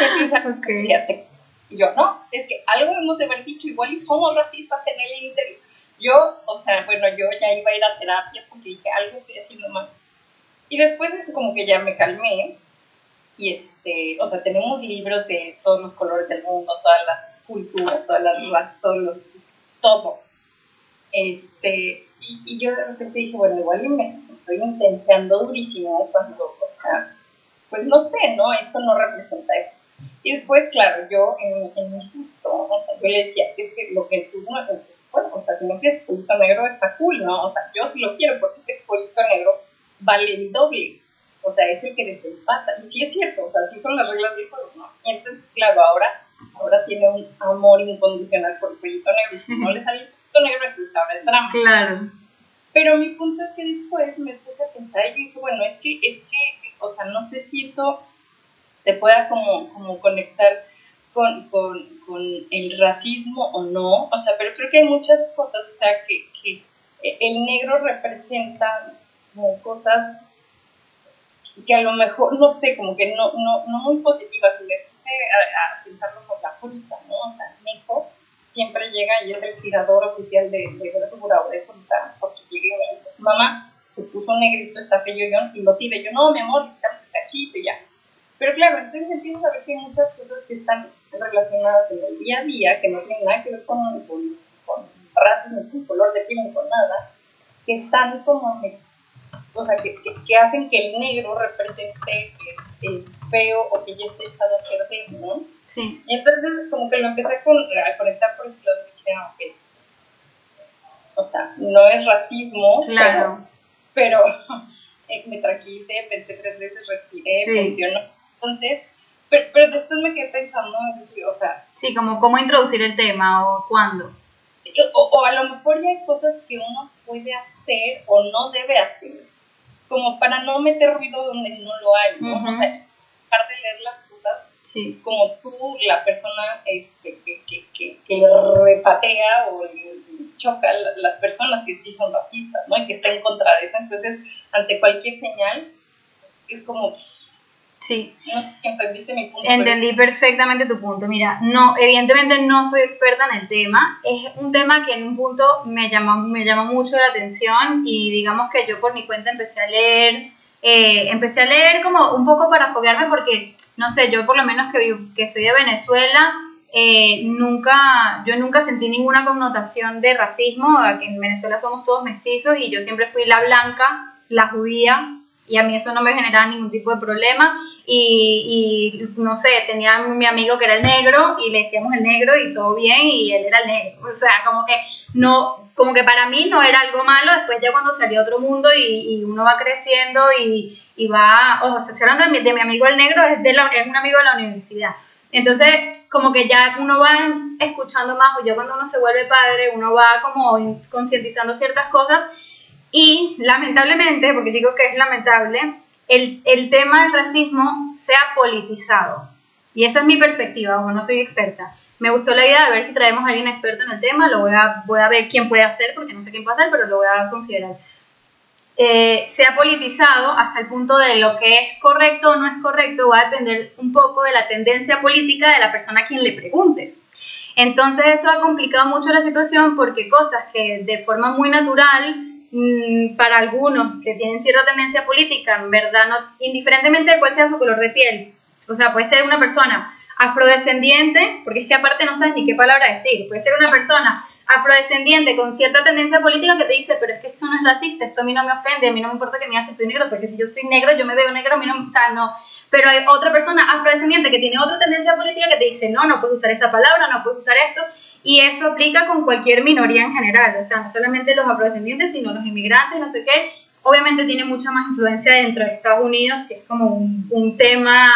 Empieza, Ok. fíjate. Y yo, no, es que algo hemos de haber dicho, igual y somos racistas en el interior. Yo, o sea, bueno, yo ya iba a ir a terapia porque dije, algo estoy haciendo mal. Y después como que ya me calmé y este, o sea, tenemos libros de todos los colores del mundo, todas las culturas, todas las razas, todos los, todo. Este, y, y yo de repente dije, bueno, igual y me estoy intenseando durísimo cuando, o sea, pues no sé, ¿no? Esto no representa eso. Y después, claro, yo en, mi- en mi susto, o sea, yo le decía, es que lo que tú, no- bueno, o sea, si no quieres pollito negro está cool, ¿no? O sea, yo sí lo quiero porque este pollito negro vale el doble. O sea, es el que desempata. Y sí es cierto, o sea, sí son las reglas del juego, ¿no? Y entonces, claro, ahora, ahora tiene un amor incondicional por el pollito negro. Y si no le sale el pollito negro, entonces ahora es drama. Claro. Pero mi punto es que después me puse a pensar y dije, bueno, es que, es que, o sea, no sé si eso te pueda como, como conectar con, con, con el racismo o no, o sea, pero creo que hay muchas cosas, o sea, que, que el negro representa cosas que a lo mejor, no sé, como que no, no, no muy positivas, y me puse a, a pensarlo con la fruta, ¿no? O sea, Nico siempre llega y es el tirador oficial de, de verdura de fruta, porque llega y me dice, mamá, se puso un negrito, está feo yo, y lo tira, yo, no, mi amor, está un cachito y ya. Pero claro, entonces empiezo a ver que hay muchas cosas que están relacionadas en el día a día, que no tienen nada que ver con, con, con raza, ni con color de piel, ni con nada, que están como o sea, que, que, que, hacen que el negro represente el feo o que ya esté echado a perder, ¿no? Sí. Y entonces como que lo empecé a, con, a conectar por y dije, ah, ok. O sea, no es racismo, Claro. pero, pero eh, me tranquilicé, pensé tres veces, respiré, Sí. funcionó. Entonces, pero, pero después me quedé pensando, o sea, Sí, como cómo introducir el tema o cuándo. o, o a lo mejor ya hay cosas que uno puede hacer o no debe hacer, como para no meter ruido donde no lo hay, ¿no? Ujú. O sea, dejar de leer las cosas Sí. como tú, la persona este, que, que, que, que repatea o le choca a la- las personas que sí son racistas, ¿no? Y que está en contra de eso. Entonces, ante cualquier señal, es como, Sí. entendiste mi punto. Entendí perfectamente tu punto. Mira, no, evidentemente no soy experta en el tema. Es un tema que en un punto me llama, me llama mucho la atención y digamos que yo por mi cuenta empecé a leer, eh, empecé a leer como un poco para foguearme porque, no sé, yo por lo menos que, que soy de Venezuela, eh, nunca, yo nunca sentí ninguna connotación de racismo. Aquí en Venezuela somos todos mestizos y yo siempre fui la blanca, la judía, y a mí eso no me generaba ningún tipo de problema. Y, no sé, tenía mi amigo que era el negro y le decíamos el negro y todo bien y él era el negro. O sea, como que no, como que para mí no era algo malo. Después ya cuando salió a otro mundo y, uno va creciendo y, y va, ojo, estoy hablando de mi, de mi amigo el negro, es, de la, es un amigo de la universidad. Entonces, como que ya uno va escuchando más, o ya cuando uno se vuelve padre, uno va como concientizando ciertas cosas y lamentablemente, porque digo que es lamentable, el, el tema del racismo se ha politizado. Y esa es mi perspectiva, o no soy experta. Me gustó la idea de ver si traemos a alguien experto en el tema, lo voy a, voy a ver quién puede hacer, porque no sé quién puede hacer, pero lo voy a considerar. Eh, se ha politizado hasta el punto de lo que es correcto o no es correcto, va a depender un poco de la tendencia política de la persona a quien le preguntes. Entonces eso ha complicado mucho la situación porque cosas que de forma muy natural para algunos que tienen cierta tendencia política, en verdad, no, indiferentemente de cuál sea su color de piel, o sea, puede ser una persona afrodescendiente, porque es que aparte no sabes ni qué palabra decir, puede ser una persona afrodescendiente con cierta tendencia política que te dice, pero es que esto no es racista, esto a mí no me ofende, a mí no me importa que me digas que soy negro, porque si yo soy negro, yo me veo negro, a mí no, o sea, no. Pero hay otra persona afrodescendiente que tiene otra tendencia política que te dice, no, no puedes usar esa palabra, no puedes usar esto, y eso aplica con cualquier minoría en general, o sea, no solamente los afrodescendientes, sino los inmigrantes, no sé qué. Obviamente tiene mucha más influencia dentro de Estados Unidos, que es como un, un tema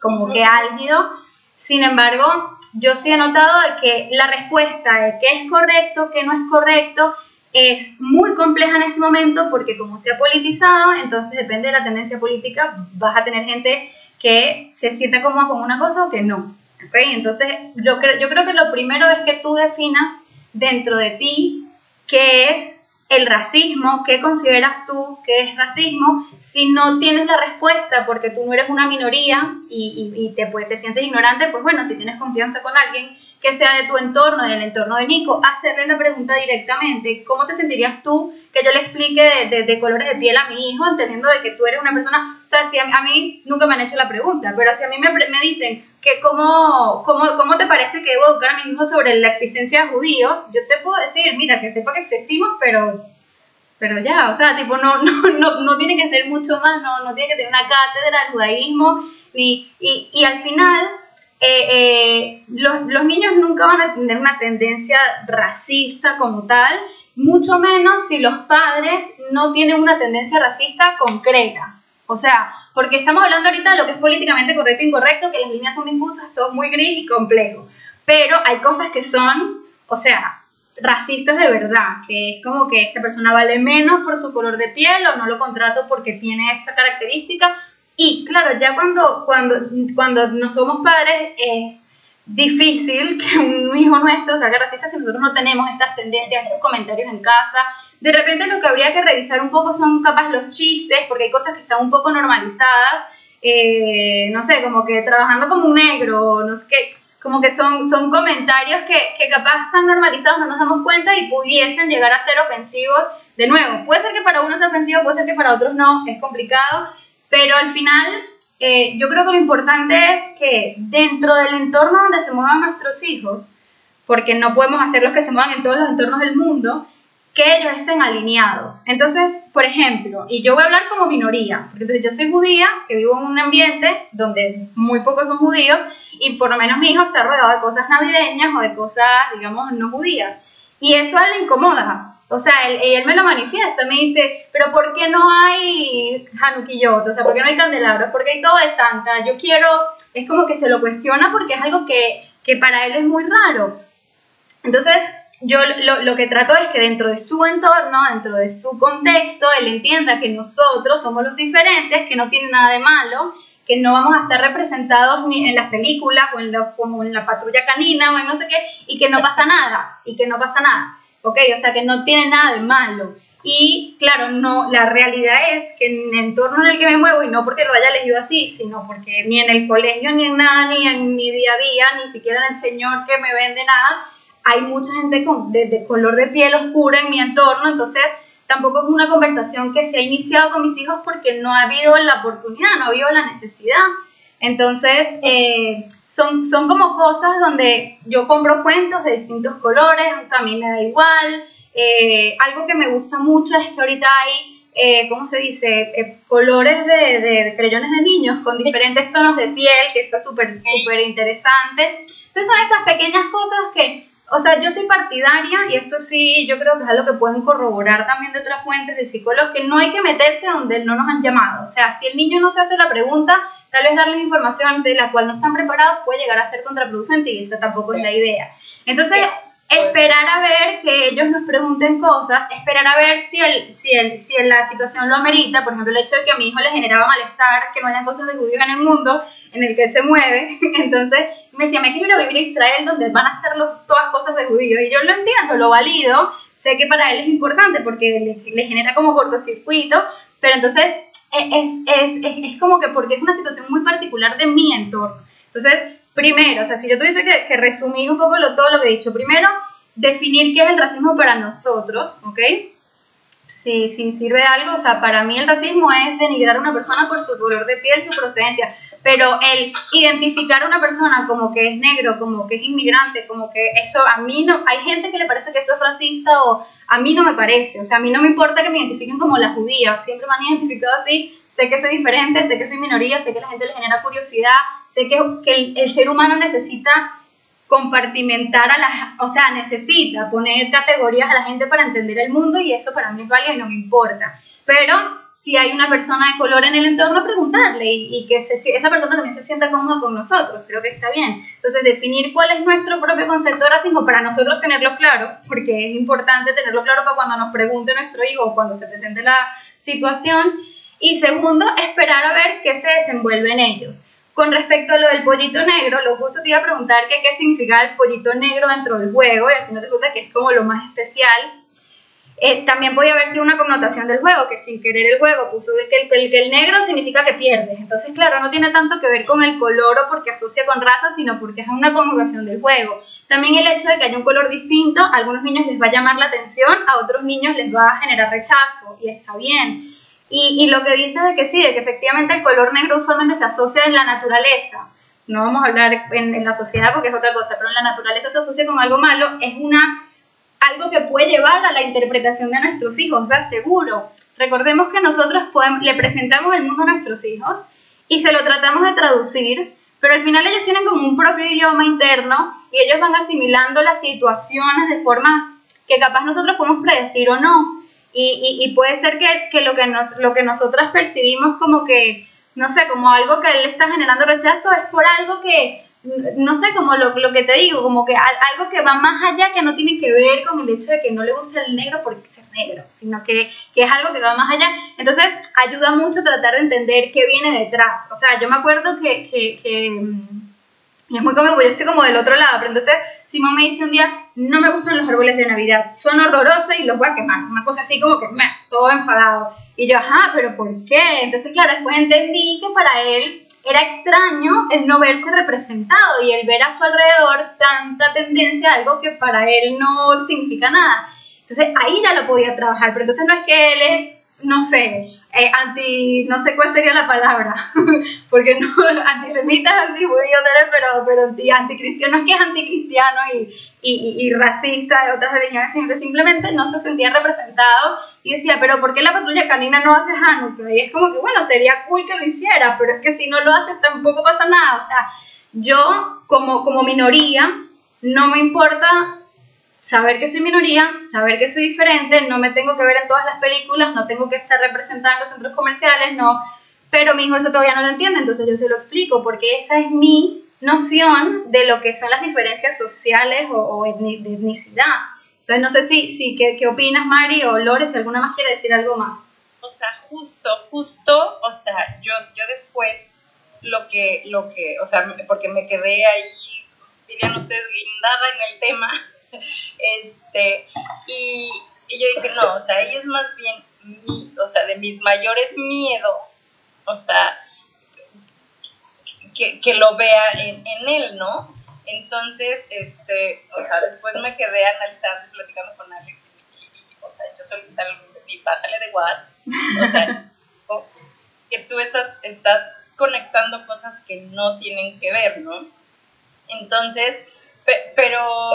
como que álgido. Sin embargo, yo sí he notado de que la respuesta de qué es correcto, qué no es correcto, es muy compleja en este momento porque como se ha politizado, entonces depende de la tendencia política, vas a tener gente que se sienta cómoda con una cosa o que no. ¿Okay? Entonces, yo, cre yo creo que lo primero es que tú definas dentro de ti qué es el racismo, qué consideras tú que es racismo, si no tienes la respuesta porque tú no eres una minoría y, y, y te, pues, te sientes ignorante, pues bueno, si tienes confianza con alguien que sea de tu entorno, del entorno de Nico, hacerle la pregunta directamente, ¿cómo te sentirías tú que yo le explique de, de, de colores de piel a mi hijo, entendiendo de que tú eres una persona, o sea, si a, a mí nunca me han hecho la pregunta, pero si a mí me, me dicen que cómo, cómo, cómo te parece que debo educar a mi hijo sobre la existencia de judíos, yo te puedo decir, mira, que sepa que existimos, pero pero ya, o sea, tipo, no, no, no, no tiene que ser mucho más, no, no tiene que tener una cátedra del judaísmo, ni, y, y al final, eh, eh, los, niños nunca van a tener una tendencia racista como tal, mucho menos si los padres no tienen una tendencia racista concreta. O sea, porque estamos hablando ahorita de lo que es políticamente correcto e incorrecto, que las líneas son difusas, todo es muy gris y complejo. Pero hay cosas que son, o sea, racistas de verdad, que es como que esta persona vale menos por su color de piel o no lo contrato porque tiene esta característica. Y claro, ya cuando, cuando, cuando no somos padres es difícil que un hijo nuestro salga racista si nosotros no tenemos estas tendencias, estos comentarios en casa, de repente lo que habría que revisar un poco son capaz los chistes, porque hay cosas que están un poco normalizadas, eh, no sé, como que trabajando como un negro, no sé qué, como que son, son comentarios que, que capaz están normalizados, no nos damos cuenta y pudiesen llegar a ser ofensivos. De nuevo, puede ser que para uno sea ofensivo, puede ser que para otros no, es complicado, pero al final eh, yo creo que lo importante es que dentro del entorno donde se muevan nuestros hijos, porque no podemos hacerlos que se muevan en todos los entornos del mundo, que ellos estén alineados. Entonces, por ejemplo, y yo voy a hablar como minoría, porque yo soy judía, que vivo en un ambiente donde muy pocos son judíos, y por lo menos mi hijo está rodeado de cosas navideñas o de cosas, digamos, no judías. Y eso a él le incomoda. O sea, él, él me lo manifiesta, me dice, pero ¿por qué no hay Hanukkiyot? O sea, ¿por qué no hay candelabros? ¿Por qué hay todo de Santa? Yo quiero, es como que se lo cuestiona porque es algo que, que para él es muy raro. Entonces, yo lo, lo, que trato es que dentro de su entorno, dentro de su contexto, él entienda que nosotros somos los diferentes, que no tiene nada de malo, que no vamos a estar representados ni en las películas o en como en la patrulla canina o en no sé qué, y que no pasa nada, y que no pasa nada, ¿ok? O sea, que no tiene nada de malo. Y claro, no, la realidad es que en el entorno en el que me muevo, y no porque lo haya elegido así, sino porque ni en el colegio, ni en nada, ni en mi día a día, ni siquiera en el señor que me vende nada, hay mucha gente con, de, color de piel oscura en mi entorno, entonces tampoco es una conversación que se ha iniciado con mis hijos porque no ha habido la oportunidad, no ha habido la necesidad. Entonces, eh, son, son como cosas donde yo compro cuentos de distintos colores, o sea, a mí me da igual. Eh, algo que me gusta mucho es que ahorita hay, eh, ¿cómo se dice?, colores de, de, creyones de niños con diferentes tonos de piel, que está súper, súper interesante. Entonces, son esas pequeñas cosas que o sea, yo soy partidaria, y esto sí, yo creo que es algo que pueden corroborar también de otras fuentes de psicólogos, que no hay que meterse donde no nos han llamado. O sea, si el niño no se hace la pregunta, tal vez darle información de la cual no están preparados puede llegar a ser contraproducente y esa tampoco es la idea. Entonces, esperar a ver que ellos nos pregunten cosas, esperar a ver si, el, si, el, si la situación lo amerita, por ejemplo, el hecho de que a mi hijo le generaba malestar, que no hayan cosas de judíos en el mundo en el que él se mueve, entonces me decía, me quiero ir a vivir a Israel donde van a estar todas cosas de judíos, y yo lo entiendo, lo valido, sé que para él es importante porque le, le genera como cortocircuito, pero entonces es, es, es, es como que porque es una situación muy particular de mi entorno. Entonces, Primero, o sea, si yo tuviese que, resumir un poco lo, todo lo que he dicho, primero, definir qué es el racismo para nosotros, ¿ok? Si, si sirve de algo, o sea, para mí el racismo es denigrar a una persona por su color de piel, su procedencia, pero el identificar a una persona como que es negro, como que es inmigrante, como que eso a mí no, hay gente que le parece que eso es racista o a mí no me parece, o sea, a mí no me importa que me identifiquen como la judía, siempre me han identificado así, sé que soy diferente, sé que soy minoría, sé que la gente le genera curiosidad, sé que, que el, ser humano necesita compartimentar a la, o sea, necesita poner categorías a la gente para entender el mundo y eso para mí es válido y no me importa. Pero si hay una persona de color en el entorno, preguntarle y, que esa persona también se sienta cómoda con nosotros, creo que está bien. Entonces, definir cuál es nuestro propio concepto de racismo para nosotros tenerlo claro, porque es importante tenerlo claro para cuando nos pregunte nuestro hijo o cuando se presente la situación. Y segundo, esperar a ver qué se desenvuelve en ellos. Con respecto a lo del pollito negro, lo justo te iba a preguntar que qué significa el pollito negro dentro del juego y al final resulta que es como lo más especial. Eh, también podía haber sido una connotación del juego, que sin querer el juego puso que el, el, negro significa que pierdes. Entonces, claro, no tiene tanto que ver con el color o porque asocia con raza, sino porque es una connotación del juego. También el hecho de que haya un color distinto, a algunos niños les va a llamar la atención, a otros niños les va a generar rechazo, y está bien. Y, lo que dice de que sí, de que efectivamente el color negro usualmente se asocia en la naturaleza. No vamos a hablar en, la sociedad porque es otra cosa, pero en la naturaleza se asocia con algo malo, es una, algo que puede llevar a la interpretación de nuestros hijos, o sea, seguro. Recordemos que nosotros le presentamos el mundo a nuestros hijos y se lo tratamos de traducir, pero al final ellos tienen como un propio idioma interno y ellos van asimilando las situaciones de formas que capaz nosotros podemos predecir o no. Y, y, puede ser que, que, lo, que nos, lo que nosotras percibimos como que, no sé, como algo que él está generando rechazo es por algo que, no sé, como lo, lo, que te digo, como que algo que va más allá, que no tiene que ver con el hecho de que no le guste el negro porque es negro, sino que, que, es algo que va más allá. Entonces, ayuda mucho tratar de entender qué viene detrás. O sea, yo me acuerdo que, que, que y es muy cómico, yo estoy como del otro lado, pero entonces Simón me dice un día, no me gustan los árboles de Navidad, son horrorosos y los voy a quemar. Una cosa así como que, me, todo enfadado. Y yo, ajá, pero ¿por qué? Entonces, claro, después entendí que para él era extraño el no verse representado y el ver a su alrededor tanta tendencia a algo que para él no significa nada. Entonces ahí ya lo podía trabajar, pero entonces no es que él es, no sé, eh, anti, no sé cuál sería la palabra, porque no, antisemita es antijudío, pero, pero anti, anticristiano, no es que es anticristiano y, y, y, racista de otras religiones, simplemente no se sentía representado y decía, pero ¿por qué la patrulla canina no hace Hanukkah? Y es como que, bueno, sería cool que lo hiciera, pero es que si no lo hace tampoco pasa nada, o sea, yo como, como minoría, no me importa saber que soy minoría, saber que soy diferente, no me tengo que ver en todas las películas, no tengo que estar representada en los centros comerciales, no, pero mi hijo eso todavía no lo entiende, entonces yo se lo explico, porque esa es mi noción de lo que son las diferencias sociales o, de etnicidad. Entonces no sé si, si ¿qué, ¿qué, opinas Mari o Lore, alguna más quiere decir algo más. O sea, justo, justo, o sea, yo, yo después lo que, lo que, o sea, porque me quedé ahí, dirían ustedes, guindada en el tema, este, y, yo dije, no, o sea, ahí es más bien, mi, o sea, de mis mayores miedos, o sea, que, que lo vea en, en, él, ¿no? Entonces, este, o sea, después me quedé analizando y platicando con Alex y, o sea, yo solita mi pásale de WhatsApp, o sea, que tú estás, estás conectando cosas que no tienen que ver, ¿no? Entonces, pero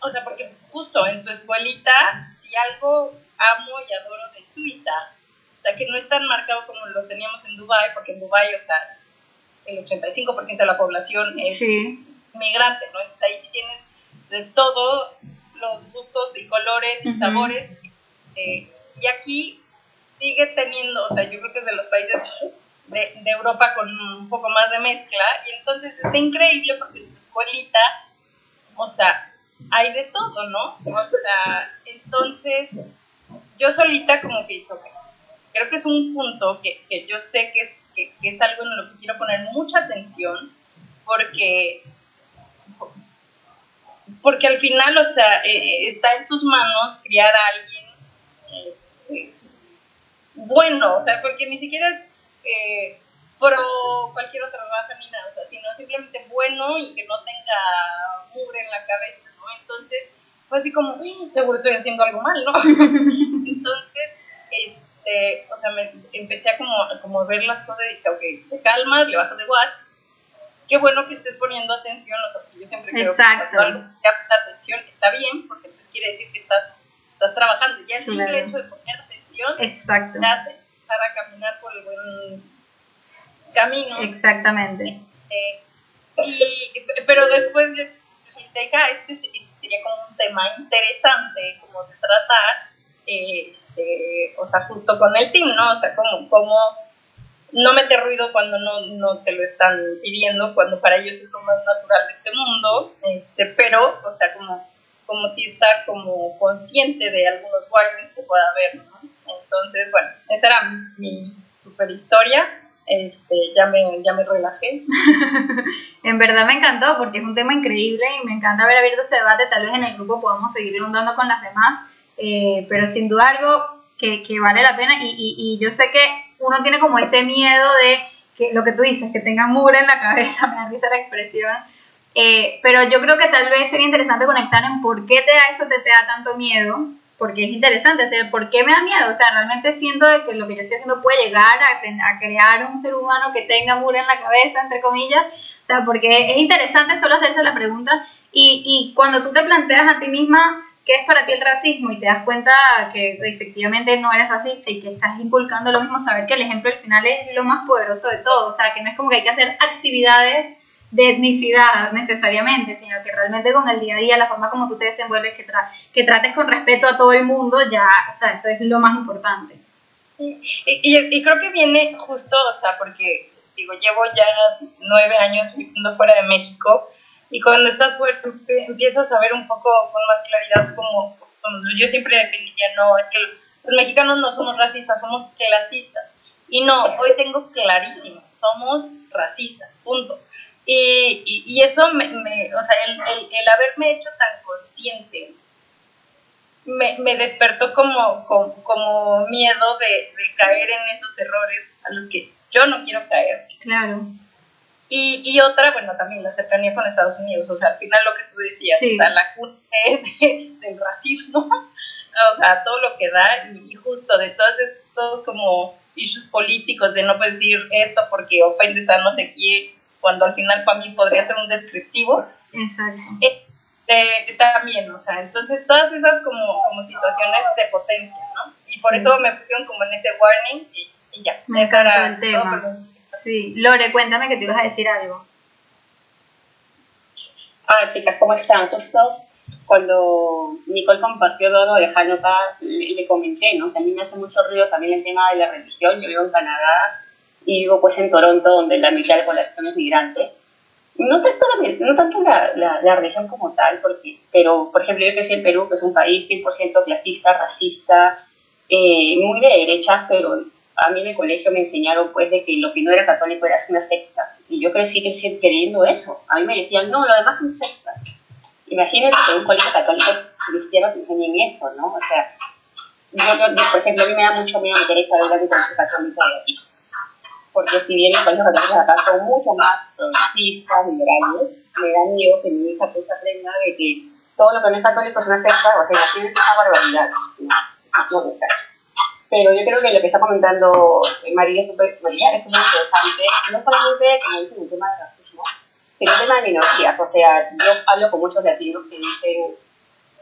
o sea, porque justo en su escuelita, si algo amo y adoro de Suiza, o sea, que no es tan marcado como lo teníamos en Dubai, porque en Dubai, o sea, el 85% de la población es migrante, ¿no? Entonces ahí tienes de todos los gustos y colores y sabores. Eh, y aquí sigue teniendo, o sea, yo creo que es de los países de, de Europa con un poco más de mezcla, y entonces está increíble porque en su escuelita, o sea, hay de todo, ¿no? O sea, entonces yo solita como que dije, creo que es un punto que, que yo sé que es, que, es algo en lo que quiero poner mucha atención porque porque al final, o sea, eh, eh, está en tus manos criar a alguien este, bueno, o sea, porque ni siquiera es eh, pro cualquier otra raza ni nada, o sea, sino simplemente bueno y que no tenga mugre en la cabeza entonces fue así como, seguro estoy haciendo algo mal, ¿no? Entonces, este, o sea, me empecé a como, como ver las cosas y dije, ok, te calmas, le bajas de watts. Qué bueno que estés poniendo atención, o sea, porque yo siempre creo Exacto. que cuando algo capta atención está bien, porque entonces quiere decir que estás, estás trabajando. Ya el simple hecho de poner atención Exacto. te hace empezar a caminar por el buen camino. Exactamente. Eh, y, pero después este sería como un tema interesante como de tratar, este, o sea, justo con el team, ¿no? O sea, como, como no meter ruido cuando no, no te lo están pidiendo, cuando para ellos es lo más natural de este mundo, este, pero, o sea, como, como si estar como consciente de algunos warnings que pueda haber, ¿no? Entonces, bueno, esa era mi super historia este, ya, me, ya me relajé. en verdad me encantó porque es un tema increíble y me encanta haber abierto este debate. Tal vez en el grupo podamos seguir inundando con las demás, eh, pero sin duda algo que, que vale la pena y, y, y, yo sé que uno tiene como ese miedo de que lo que tú dices, que tengan mugre en la cabeza, me da risa la expresión. Eh, pero yo creo que tal vez sería interesante conectar en por qué te da eso, te, te da tanto miedo porque es interesante, o ¿por qué me da miedo? O sea, realmente siento de que lo que yo estoy haciendo puede llegar a, a crear un ser humano que tenga muro en la cabeza, entre comillas, o sea, porque es interesante solo hacerse la pregunta y, y cuando tú te planteas a ti misma qué es para ti el racismo y te das cuenta que efectivamente no eres racista y que estás inculcando lo mismo, saber que el ejemplo al final es lo más poderoso de todo, o sea, que no es como que hay que hacer actividades de etnicidad necesariamente, sino que realmente con el día a día, la forma como tú te desenvuelves, que, que trates con respeto a todo el mundo, ya, o sea, eso es lo más importante. Y, y, creo que viene justo, o sea, porque, digo, llevo ya nueve años viviendo fuera de México, y cuando estás fuera empiezas a ver un poco con más claridad como, como yo siempre defendía, no, es que los mexicanos no somos racistas, somos clasistas. Y no, hoy tengo clarísimo, somos racistas, punto. Y, y, eso, me, me, o sea, el, el, el, haberme hecho tan consciente me, me despertó como, como, como miedo de, de, caer en esos errores a los que yo no quiero caer. Claro. Y, y otra, bueno, también la cercanía con Estados Unidos, o sea, al final lo que tú decías, o sea, la cuna del racismo, o sea, todo lo que da, y justo de todos estos como issues políticos de no puedes decir esto porque ofendes a no sé quién, cuando al final para mí podría ser un descriptivo. Exacto. Eh, también, o sea, entonces todas esas como, como situaciones de potencia, ¿no? Y por eso me pusieron como en ese warning y, ya. Me encanta el tema. Sí, Lore, cuéntame que te ibas a decir algo. Ah, chicas, ¿cómo están? Justo cuando Nicole compartió todo de Hanukkah, le, le, comenté, ¿no? O sea, a mí me hace mucho ruido también el tema de la religión. Yo vivo en Canadá y vivo pues en Toronto, donde la mitad de la población es migrante. No tanto, la, no religión como tal, porque, pero por ejemplo yo crecí en Perú, que es un país 100% clasista, racista, eh, muy de derecha, pero a mí en el colegio me enseñaron pues de que lo que no era católico era una secta. Y yo crecí queriendo eso. A mí me decían, no, lo demás son sectas. Imagínate que un colegio católico cristiano te enseñen eso, ¿no? O sea, yo, por ejemplo, a mí me da mucho miedo meter esa deuda de colegio católico de aquí porque si bien los católicos acá son mucho más progresistas, liberales, me da miedo que mi hija pues aprenda de que todo lo que no es católico es una secta, o sea, es una barbaridad. No, Pero yo creo que lo que está comentando María es María es interesante, no solamente con el tema del racismo, sino el tema de minorías. O sea, yo hablo con muchos latinos que dicen,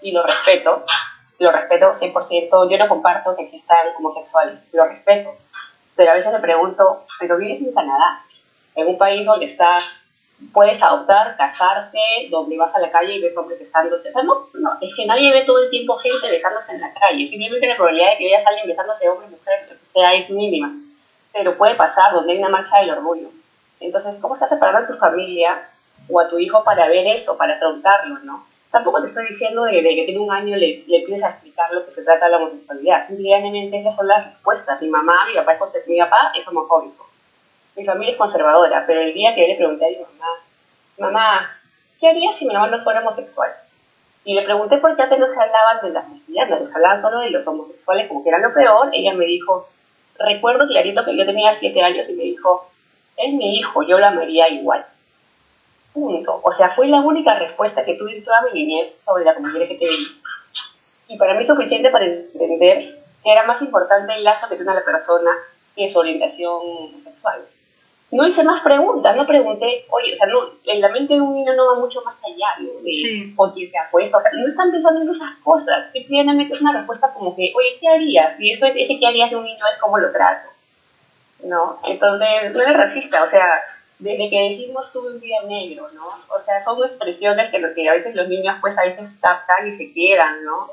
y lo respeto, lo respeto 100%, yo no comparto que existan homosexuales, lo respeto, pero a veces me pregunto, pero vives en Canadá, en un país donde estás, puedes adoptar, casarte, donde vas a la calle y ves hombres besándose. O sea, no, no, es que nadie ve todo el tiempo gente besándose en la calle. Simplemente la probabilidad de que veas a alguien besándose hombre, mujer, o sea, es mínima. Pero puede pasar donde hay una marcha del orgullo. Entonces, ¿cómo estás preparando a tu familia o a tu hijo para ver eso, para afrontarlo, no? Tampoco te estoy diciendo de, que tiene un año le, le empieces a explicar lo que se trata de la homosexualidad. Simplemente esas son las respuestas. Mi mamá, mi papá es, mi papá es homofóbico. Mi familia es conservadora, pero el día que yo le pregunté a mi mamá, mamá, ¿qué harías si mi mamá no fuera homosexual? Y le pregunté por qué antes no se hablaban de las lesbianas, se hablaban solo de los homosexuales como que eran lo peor. Ella me dijo, recuerdo clarito que yo tenía siete años y me dijo, es mi hijo, yo lo amaría igual. Punto. O sea, fue la única respuesta que tuve en toda mi niñez sobre la comunidad que te. Y para mí es suficiente para entender que era más importante el lazo que tiene la persona que su orientación sexual. No hice más preguntas, no pregunté, oye, o sea, no, en la mente de un niño no va mucho más allá, ¿no? De, sí. o quién se ha puesto, o sea, no están pensando en esas cosas, simplemente es una respuesta como que, oye, ¿qué harías? Y eso, ese qué harías de un niño es como lo trato, ¿no? Entonces, no es racista, o sea, desde que decimos tuve un día negro, ¿no? O sea, son expresiones que, lo que a veces los niños pues a veces captan y se quedan, ¿no?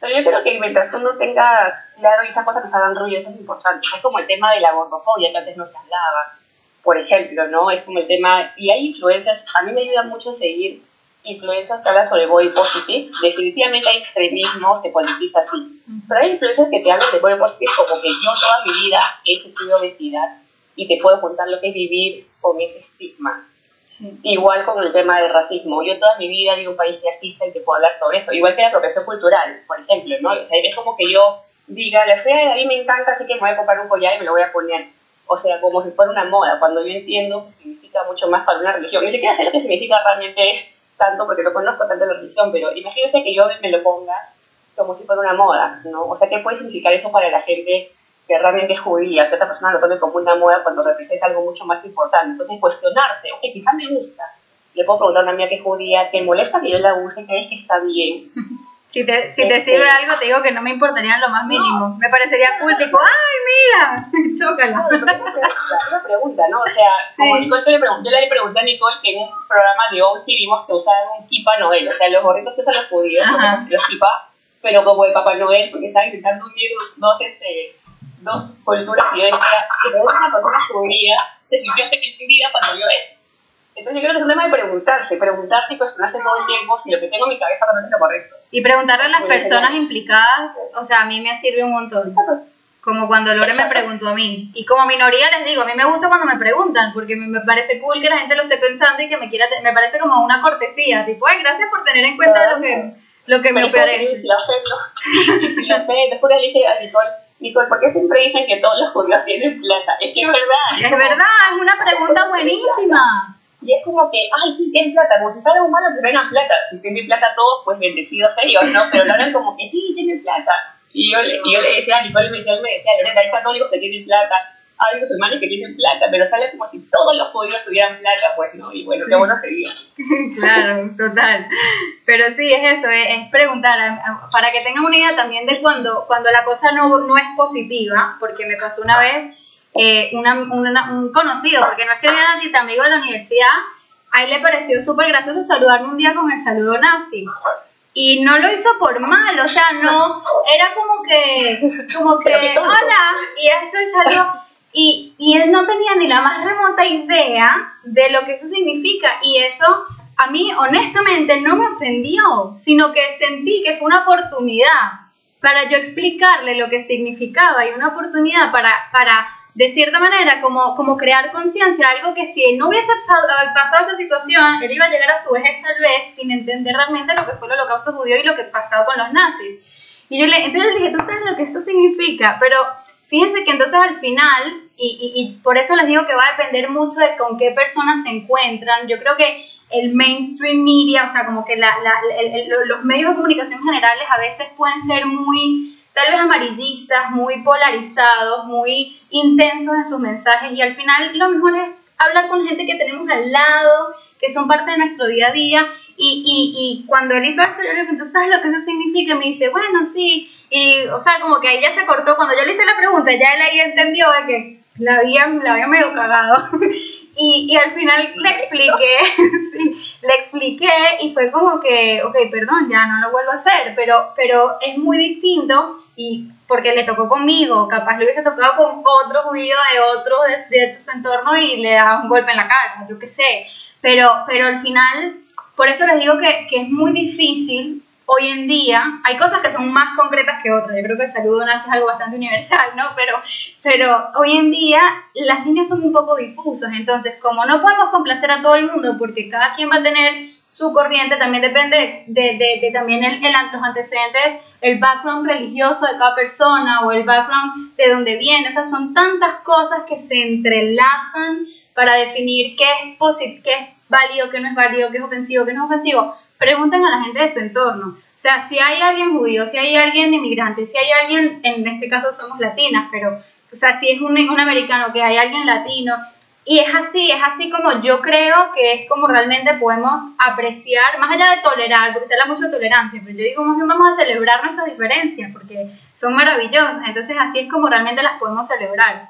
Pero yo creo que mientras uno tenga claro y esas cosas nos hagan ruido, eso es importante. Es como el tema de la gordofobia que antes no se hablaba, por ejemplo, ¿no? Es como el tema, y hay influencias, a mí me ayuda mucho seguir influencias que hablan sobre body positive. Definitivamente hay extremismos que politiza así. Pero hay influencias que te hablan de body positive como que yo toda mi vida he sufrido obesidad y te puedo contar lo que es vivir con ese estigma. Igual con el tema del racismo. Yo toda mi vida vivo un país clasista y te puedo hablar sobre esto. Igual que la apropiación cultural, por ejemplo, ¿no? O sea, es como que yo diga, la fea de David me encanta, así que me voy a comprar un collar y me lo voy a poner. O sea, como si fuera una moda, cuando yo entiendo que significa mucho más para una religión. Ni siquiera sé lo que significa realmente tanto, porque no conozco tanto la religión, pero imagínense que yo me lo ponga como si fuera una moda, ¿no? O sea, ¿qué puede significar eso para la gente que realmente es judía, que otra persona lo tome como una moda cuando representa algo mucho más importante. Entonces, cuestionarse, ok, quizá me gusta. Le puedo preguntar a una amiga que es judía, ¿te molesta que yo la use? ¿Crees que está bien? Si te, si te este, sirve algo, te digo que no me importaría en lo más mínimo. Me parecería cool, tipo, ¡ay, mira! Chócala. No, una pregunta, una pregunta, ¿no? O sea, como Sí. Nicole, yo le, pregunté, yo le pregunté a Nicole que en un programa de OC vimos que usaban un kipa Noel, o sea, los gorritos que usan los judíos, como los kipa, pero como de Papá Noel, porque estaban intentando unir dos, este, dos culturas, y yo decía, que una persona judía se sintió entendida cuando vio eso. Entonces yo creo que es un tema de preguntarse, preguntarse y cuestionarse todo el tiempo si lo que tengo en mi cabeza realmente es lo correcto. Y preguntarle a las Muy personas implicadas, o sea, a mí me sirve un montón. Como cuando Lore me preguntó a mí. Y como minoría les digo, a mí me gusta cuando me preguntan, porque me, parece cool que la gente lo esté pensando y que me quiera, me parece como una cortesía, tipo, ay, gracias por tener en cuenta lo que, lo que me Pero parece. Si lo ofendo, si lo ofendo, después le dije a Nicole, Nicole, ¿por qué siempre dicen que todos los judíos tienen plata? Es que es verdad. Es verdad, es una pregunta buenísima. Y es como que, ay, sí, tienen plata, como si fuera humano que tengan plata. Si tienen plata todos, pues bendecidos ellos, ¿no? Pero lo hablan como que sí, tienen plata. Y yo, le, y yo le decía a Nicole, me decía, me decía, Lorena, hay católicos que tienen plata, hay musulmanes que tienen plata, pero sale como si todos los judíos tuvieran plata, pues, ¿no? Y bueno, qué bueno sería. Claro, total. Pero sí, es eso, es, es preguntar, para que tengan una idea también de cuando, cuando la cosa no, no es positiva, porque me pasó una vez eh, una, una- un conocido, porque no es que era tan amigo de la universidad, a él le pareció súper gracioso saludarme un día con el saludo nazi. Y no lo hizo por mal, o sea, no, era como que, como que, hola, y eso él salió, y, y él no tenía ni la más remota idea de lo que eso significa, y eso a mí honestamente no me ofendió, sino que sentí que fue una oportunidad para yo explicarle lo que significaba y una oportunidad para, para de cierta manera, como, como crear conciencia, algo que si él no hubiese pasado, pasado esa situación, él iba a llegar a su vejez tal vez sin entender realmente lo que fue el holocausto judío y lo que pasaba con los nazis. Y yo le, entonces le dije, ¿tú sabes lo que eso significa? Pero fíjense que entonces al final, y, y, y por eso les digo que va a depender mucho de con qué personas se encuentran, yo creo que el mainstream media, o sea, como que la, la, el, el, los medios de comunicación generales a veces pueden ser muy, tal vez amarillistas, muy polarizados, muy intensos en sus mensajes y al final lo mejor es hablar con gente que tenemos al lado, que son parte de nuestro día a día y, y, y cuando él hizo eso yo le pregunté, ¿sabes lo que eso significa? Y me dice, bueno, sí, y o sea, como que ahí ya se cortó, cuando yo le hice la pregunta ya él ahí entendió de que la había, la había medio cagado. Y, y, al final le expliqué, sí, le expliqué y fue como que, ok, perdón, ya no lo vuelvo a hacer, pero, pero es muy distinto y porque le tocó conmigo, capaz le hubiese tocado con otro judío de otro de, de su entorno y le daba un golpe en la cara, yo qué sé, pero, pero al final, por eso les digo que, que es muy difícil hoy en día, hay cosas que son más concretas que otras, yo creo que el saludo nace es algo bastante universal, ¿no? Pero, pero hoy en día las líneas son un poco difusas, entonces como no podemos complacer a todo el mundo porque cada quien va a tener su corriente, también depende de, de, de también el, el, los antecedentes, el background religioso de cada persona o el background de donde viene, o sea, son tantas cosas que se entrelazan para definir qué es, qué es válido, qué no es válido, qué es ofensivo, qué no es ofensivo pregunten a la gente de su entorno. O sea, si hay alguien judío, si hay alguien inmigrante, si hay alguien, en este caso somos latinas, pero, o sea, si es un, un americano, que hay alguien latino, y es así, es así como yo creo que es como realmente podemos apreciar, más allá de tolerar, porque se habla mucho de tolerancia, pero yo digo, más bien vamos a celebrar nuestras diferencias, porque son maravillosas, entonces así es como realmente las podemos celebrar.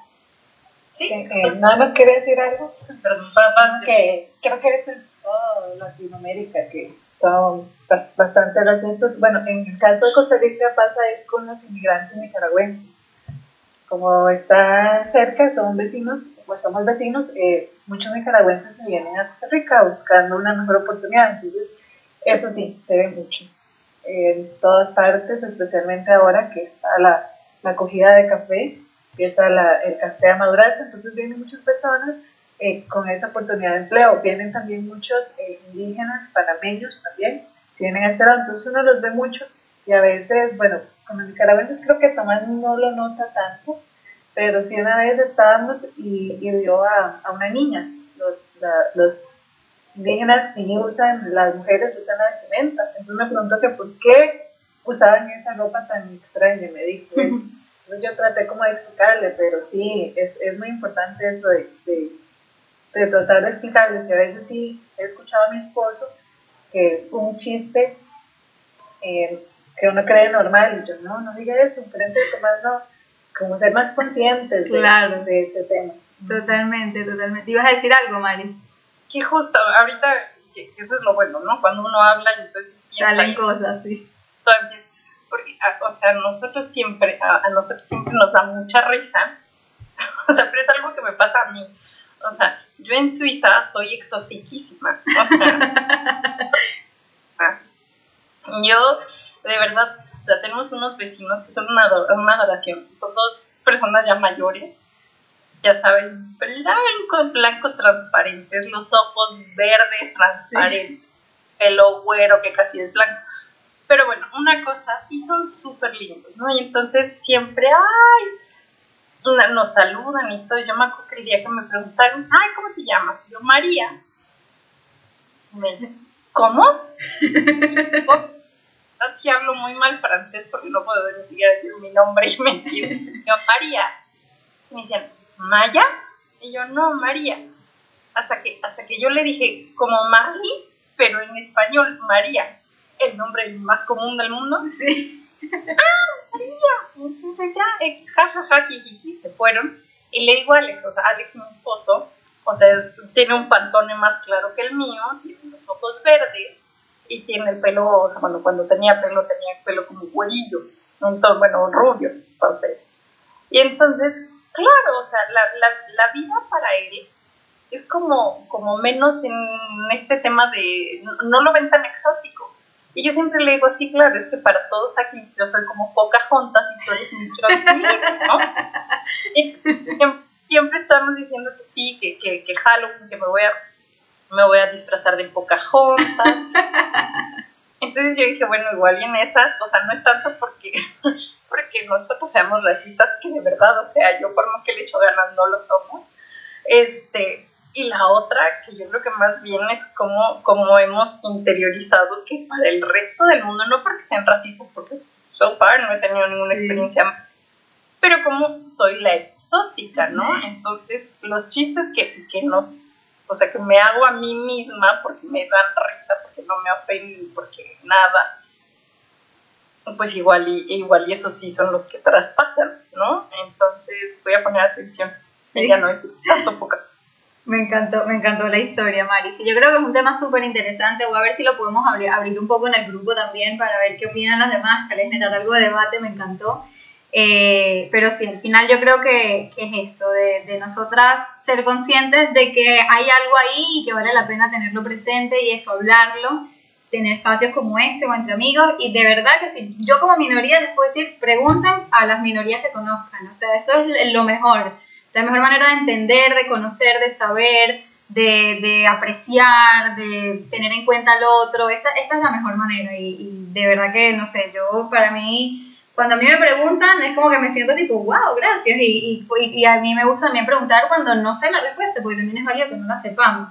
Sí. Eh, nada más quería decir algo, Perdón, papá, que creo que es en toda Latinoamérica, que son bastante racistas. Bueno, en el caso de Costa Rica pasa es con los inmigrantes nicaragüenses. Como está cerca, son vecinos, pues somos vecinos, eh, muchos nicaragüenses se vienen a Costa Rica buscando una mejor oportunidad. Entonces, eso sí, se ve mucho. En todas partes, especialmente ahora que está la, la de café, empieza la, el café a entonces vienen muchas personas eh, con esa oportunidad de empleo. Vienen también muchos eh, indígenas, panameños también, si vienen a este lado, entonces uno los ve mucho y a veces, bueno, con los nicaragüenses creo que Tomás no lo nota tanto, pero sí una vez estábamos y, y vio a, a, una niña, los, la, los indígenas y usan, las mujeres usan la vestimenta, entonces me preguntó que por qué usaban esa ropa tan extraña, me dijo. Entonces yo traté como de explicarle, pero sí, es, es muy importante eso de, de de tratar de explicarles que a veces sí he escuchado a mi esposo que un chiste eh, que uno cree normal y yo no, no diga eso, frente de Tomás no, como ser más conscientes de, Claro. de este tema. Totalmente, totalmente. ¿Ibas a decir algo, Mari? Que justo, ahorita, que que eso es lo bueno, ¿no? Cuando uno habla y entonces Salen y cosas, sí. Porque, a- o sea, nosotros siempre, a, a nosotros siempre nos da mucha risa. O sea, pero es algo que me pasa a mí. O sea, yo en Suiza soy exotiquísima. O sea, yo, de verdad, o sea, tenemos unos vecinos que son una, una adoración. Son dos personas ya mayores, ya saben, blancos, blancos transparentes, los ojos verdes transparentes, pelo güero que casi es blanco. Pero bueno, una cosa, sí son súper lindos, ¿no? Y entonces siempre, ay, nos saludan y todo. Yo me acuerdo que el día que me preguntaron, ay, ¿cómo te llamas? Yo, María. Me dice, ¿cómo? Así hablo muy mal francés porque no puedo ni siquiera decir mi nombre y mentir. Yo, María. Me dicen, ¿Maya? Y yo, no, María. Hasta que, hasta que yo le dije, como Mari, pero en español, María, el nombre más común del mundo. Sí. ¡Ah, María! Entonces ya, eh, ja, ja, ja, jijiji, se fueron. Y le digo a Alex, o sea, Alex, mi esposo, o sea, tiene un pantone más claro que el mío, tiene los ojos verdes y tiene el pelo, o bueno, cuando tenía pelo, tenía el pelo como güerillo, entonces, bueno, rubio, entonces. Y entonces, claro, o sea, la, la, la vida para él es como, como menos en este tema de, no lo ven tan exótico. Y yo siempre le digo, sí, claro, es que para todos aquí yo soy como Pocahontas y tú eres mucho ¿no? Y siem- siempre estamos diciendo que sí, que, que, que Halloween, que me voy a, me voy a disfrazar de Pocahontas. Entonces yo dije, bueno, igual y en esas, o sea, no es tanto porque, porque nosotros seamos racistas, que de verdad, o sea, yo por más que le echo ganas no lo somos. Este, y la otra, que yo creo que más bien es como, como hemos interiorizado que para el resto del mundo, no porque sean racistas, porque so far no he tenido ninguna Sí. experiencia, pero como soy la exótica, ¿no? Entonces, los chistes que, que no, o sea, que me hago a mí misma porque me dan risa, porque no me ofenden, porque nada, pues igual y, igual y esos sí son los que traspasan, ¿no? Entonces, voy a poner atención. Sí. Ella no es tanto poca. Me encantó, me encantó la historia, Mari. Sí, yo creo que es un tema súper interesante. Voy a ver si lo podemos abrir, abrir un poco en el grupo también para ver qué opinan las demás, tal vez generar algo de debate, me encantó. Eh, pero sí, al final yo creo que, que es esto, de, nosotras ser conscientes de que hay algo ahí y que vale la pena tenerlo presente y eso, hablarlo, tener espacios como este o entre amigos y de verdad que sí, yo como minoría les puedo decir, pregunten a las minorías que conozcan, o sea, eso es lo mejor, la mejor manera de entender, de conocer, de saber, de, de apreciar, de tener en cuenta al otro, esa, esa es la mejor manera y, y de verdad que, no sé, yo para mí cuando a mí me preguntan es como que me siento tipo, wow, gracias. Y, y, y a mí me gusta también preguntar cuando no sé la respuesta, porque también es válido que no la sepamos.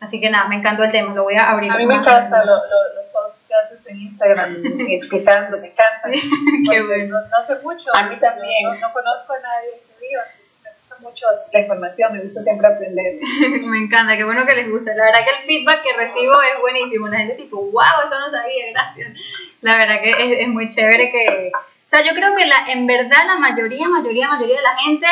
Así que nada, me encantó el tema, lo voy a abrir. A mí me encanta lo, lo- los posts que haces en Instagram explicando, me encanta. Qué bueno. No, no sé mucho. A mí también. No, no conozco a nadie que viva. Mucho la información, me gusta siempre aprender. me encanta, qué bueno que les gusta. La verdad que el feedback que recibo es buenísimo. La gente tipo, wow, eso no sabía, gracias. La verdad que es, es muy chévere que... O sea, yo creo que la, en verdad la mayoría, mayoría, mayoría de la gente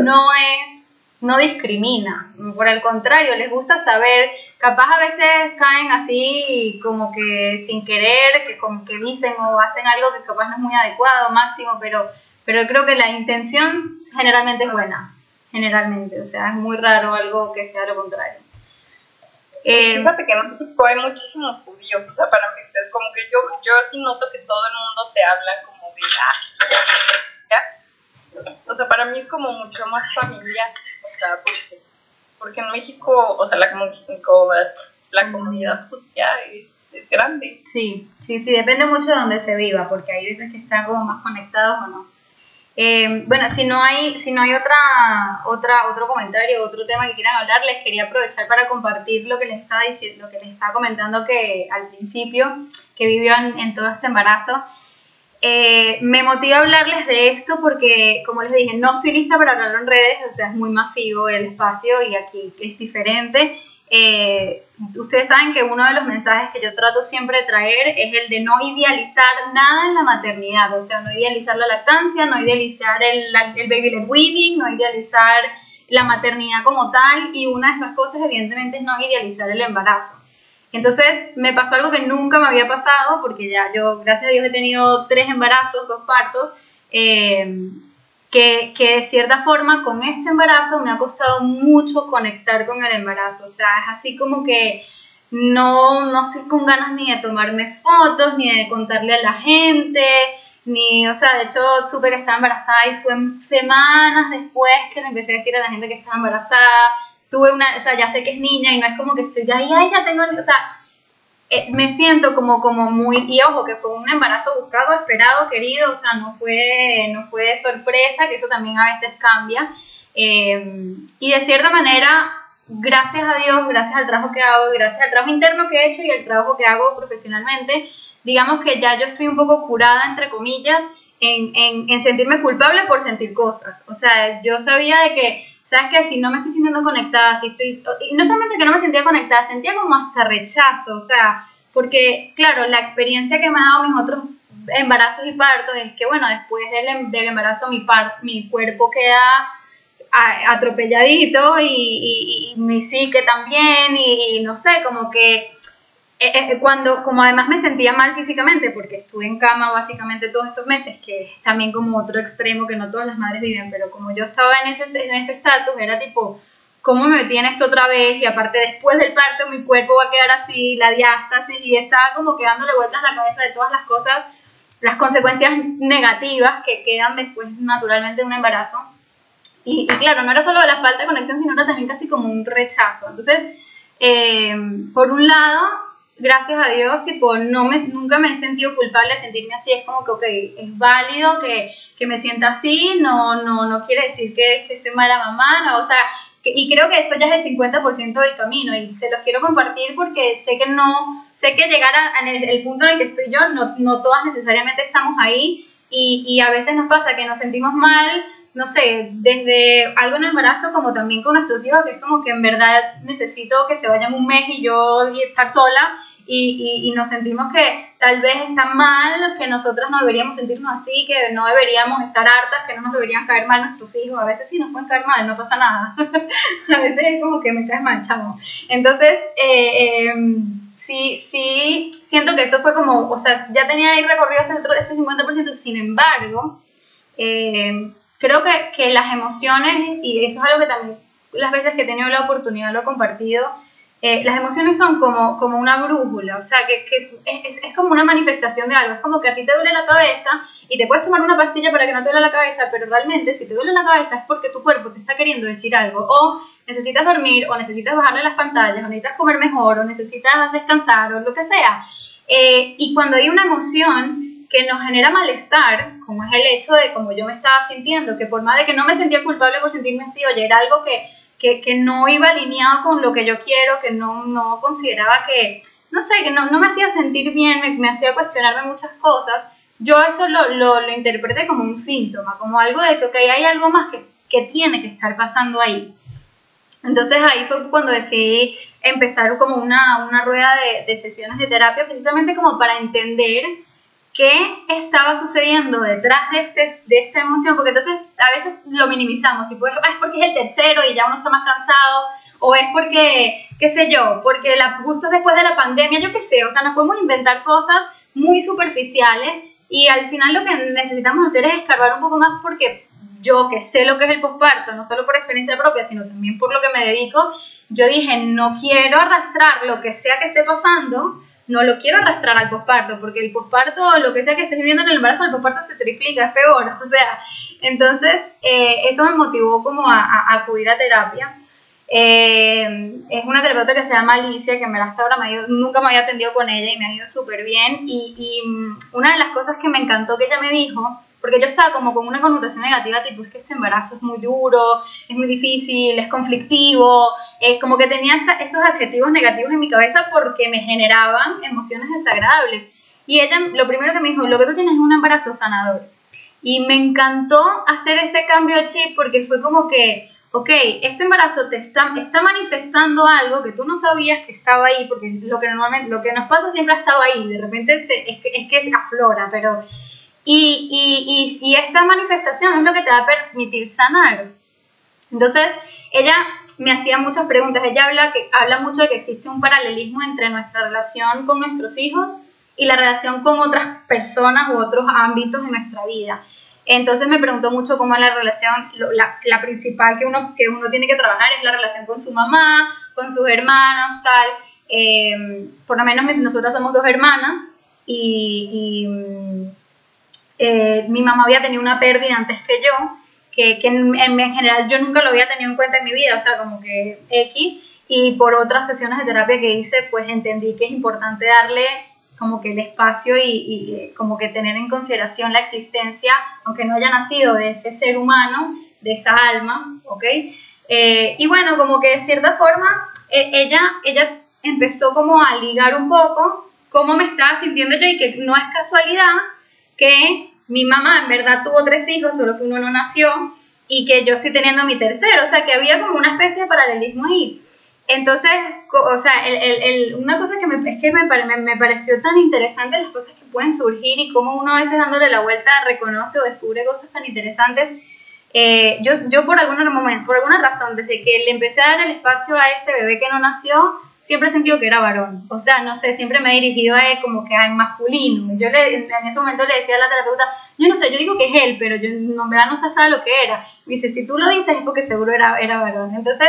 no es, no discrimina. Por el contrario, les gusta saber, capaz a veces caen así como que sin querer, que como que dicen o hacen algo que capaz no es muy adecuado, máximo, pero, pero creo que la intención generalmente es buena generalmente, o sea, es muy raro algo que sea lo contrario. Eh, Fíjate que en México hay muchísimos judíos, o sea, para mí, es como que yo, yo sí noto que todo el mundo te habla como de, ah, ¿ya? O sea, para mí es como mucho más familiar, o sea, porque, porque en México, o sea, la, como la comunidad judía es, es grande. sí, sí, sí, depende mucho de donde se viva, porque hay veces que están como más conectados o no. Eh, bueno, si no hay, si no hay otra, otra, otro comentario, otro tema que quieran hablar, les quería aprovechar para compartir lo que les estaba diciendo, lo que les estaba comentando que al principio, que vivió en, todo este embarazo. Eh, me motiva a hablarles de esto porque, como les dije, no estoy lista para hablarlo en redes, o sea, es muy masivo el espacio y aquí es diferente. Eh, ustedes saben que uno de los mensajes que yo trato siempre de traer es el de no idealizar nada en la maternidad, o sea, no idealizar la lactancia, no idealizar el, el baby led weaning, no idealizar la maternidad como tal y una de esas cosas evidentemente es no idealizar el embarazo. Entonces me pasó algo que nunca me había pasado porque ya yo, gracias a Dios, he tenido tres embarazos, dos partos. Eh, que, que, de cierta forma con este embarazo me ha costado mucho conectar con el embarazo. O sea, es así como que no, no estoy con ganas ni de tomarme fotos, ni de contarle a la gente, ni, o sea, de hecho supe que estaba embarazada y fue semanas después que le empecé a decir a la gente que estaba embarazada. Tuve una, o sea, ya sé que es niña y no es como que estoy, ay, ay, ya tengo, o sea, eh, me siento como, como muy, y ojo, que fue un embarazo buscado, esperado, querido, o sea, no fue, no fue sorpresa, que eso también a veces cambia. Eh, y de cierta manera, gracias a Dios, gracias al trabajo que hago, gracias al trabajo interno que he hecho y el trabajo que hago profesionalmente, digamos que ya yo estoy un poco curada, entre comillas, en, en, en sentirme culpable por sentir cosas. O sea, yo sabía de que ¿Sabes qué? Si no me estoy sintiendo conectada, si estoy... Y no solamente que no me sentía conectada, sentía como hasta rechazo, o sea, porque, claro, la experiencia que me ha dado mis otros embarazos y partos es que, bueno, después del, em, del embarazo mi, mi cuerpo queda atropelladito y, y, y mi psique también y, no sé, como que eh, eh, cuando, como además me sentía mal físicamente, porque estuve en cama básicamente todos estos meses, que es también como otro extremo que no todas las madres viven, pero como yo estaba en ese en ese estatus, era tipo, ¿cómo me metí en esto otra vez? Y aparte después del parto mi cuerpo va a quedar así, la diástasis, y estaba como quedándole vueltas a la cabeza de todas las cosas, las consecuencias negativas que quedan después naturalmente de un embarazo. Y, y claro, no era solo la falta de conexión, sino era también casi como un rechazo. Entonces, eh, por un lado, gracias a Dios, tipo, no me, nunca me he sentido culpable de sentirme así, es como que, ok, es válido que, que me sienta así, no, no, no quiere decir que, que soy mala mamá, no, o sea, y creo que eso ya es el 50% del camino y se los quiero compartir porque sé que no, sé que llegar a, el, el, punto en el que estoy yo, no, no todas necesariamente estamos ahí y, y a veces nos pasa que nos sentimos mal, no sé, desde algo en el embarazo como también con nuestros hijos, que es como que en verdad necesito que se vayan un mes y yo estar sola y, y, nos sentimos que tal vez está mal, que nosotras no deberíamos sentirnos así, que no deberíamos estar hartas, que no nos deberían caer mal nuestros hijos. A veces sí nos pueden caer mal, no pasa nada. a veces es como que me caes mal, chamo. Entonces, eh, em, sí, sí, siento que eso fue como, o sea, ya tenía ahí recorrido ese, ese 50%, sin embargo, eh, creo que, que las emociones, y eso es algo que también las veces que he tenido la oportunidad lo he compartido, eh, las emociones son como, como una brújula, o sea, que, que es, es, como una manifestación de algo, es como que a ti te duele la cabeza y te puedes tomar una pastilla para que no te duele la cabeza, pero realmente si te duele la cabeza es porque tu cuerpo te está queriendo decir algo, o necesitas dormir, o necesitas bajarle las pantallas, o necesitas comer mejor, o necesitas descansar, o lo que sea. Eh, y cuando hay una emoción que nos genera malestar, como es el hecho de como yo me estaba sintiendo, que por más de que no me sentía culpable por sentirme así, oye, era algo que que, que, no iba alineado con lo que yo quiero, que no, no consideraba que, no sé, que no, no me hacía sentir bien, me, me, hacía cuestionarme muchas cosas, yo eso lo, lo, lo, interpreté como un síntoma, como algo de que okay, hay algo más que, que tiene que estar pasando ahí. Entonces ahí fue cuando decidí empezar como una, una rueda de, de sesiones de terapia, precisamente como para entender qué estaba sucediendo detrás de, este, de esta emoción, porque entonces a veces lo minimizamos, tipo, es porque es el tercero y ya uno está más cansado, o es porque, qué sé yo, porque la, justo después de la pandemia, yo qué sé, o sea, nos podemos inventar cosas muy superficiales y al final lo que necesitamos hacer es escarbar un poco más porque yo que sé lo que es el posparto, no solo por experiencia propia, sino también por lo que me dedico, yo dije, no quiero arrastrar lo que sea que esté pasando no lo quiero arrastrar al posparto, porque el posparto, lo que sea que estés viviendo en el embarazo, el posparto se triplica, es peor, o sea, entonces eh, eso me motivó como a, acudir a terapia. Eh, es una terapeuta que se llama Alicia, que me hasta ahora me ha nunca me había atendido con ella y me ha ido súper bien. Y, y mm, una de las cosas que me encantó que ella me dijo porque yo estaba como con una connotación negativa, tipo, es que este embarazo es muy duro, es muy difícil, es conflictivo, es como que tenía esos adjetivos negativos en mi cabeza porque me generaban emociones desagradables. Y ella lo primero que me dijo, lo que tú tienes es un embarazo sanador. Y me encantó hacer ese cambio de chip porque fue como que, ok, este embarazo te está, está manifestando algo que tú no sabías que estaba ahí, porque lo que normalmente, lo que nos pasa siempre ha estado ahí, de repente es, que, es que aflora, pero... Y, y, y, y manifestación es lo que te va a permitir sanar. Entonces, ella me hacía muchas preguntas. Ella habla, que, habla mucho de que existe un paralelismo entre nuestra relación con nuestros hijos y la relación con otras personas u otros ámbitos de nuestra vida. Entonces me preguntó mucho cómo es la relación, la, la, principal que uno, que uno tiene que trabajar es la relación con su mamá, con sus hermanos, tal. Eh, por lo menos nosotros somos dos hermanas y, eh, mi mamá había tenido una pérdida antes que yo, que, que en, en, general yo nunca lo había tenido en cuenta en mi vida, o sea, como que X. Y por otras sesiones de terapia que hice, pues entendí que es importante darle como que el espacio y, y, eh, como que tener en consideración la existencia, aunque no haya nacido de ese ser humano, de esa alma, ¿ok? Eh, y bueno, como que de cierta forma, eh, ella, ella empezó como a ligar un poco cómo me estaba sintiendo yo y que no es casualidad que mi mamá en verdad tuvo tres hijos, solo que uno no nació, y que yo estoy teniendo mi tercero, o sea que había como una especie de paralelismo ahí. Entonces, o sea, el, el, el, una cosa que, me, es que me, me, pareció tan interesante las cosas que pueden surgir y cómo uno a veces dándole la vuelta reconoce o descubre cosas tan interesantes. Eh, yo, yo por, momento, por alguna razón, desde que le empecé a dar el espacio a ese bebé que no nació, siempre he sentido que era varón. O sea, no sé, siempre me he dirigido a él como que a masculino. Yo le, en ese momento le decía a la terapeuta, yo no sé, yo digo que es él, pero yo no, en verdad no se sabe lo que era. Me dice, si tú lo dices es porque seguro era, era varón. Entonces,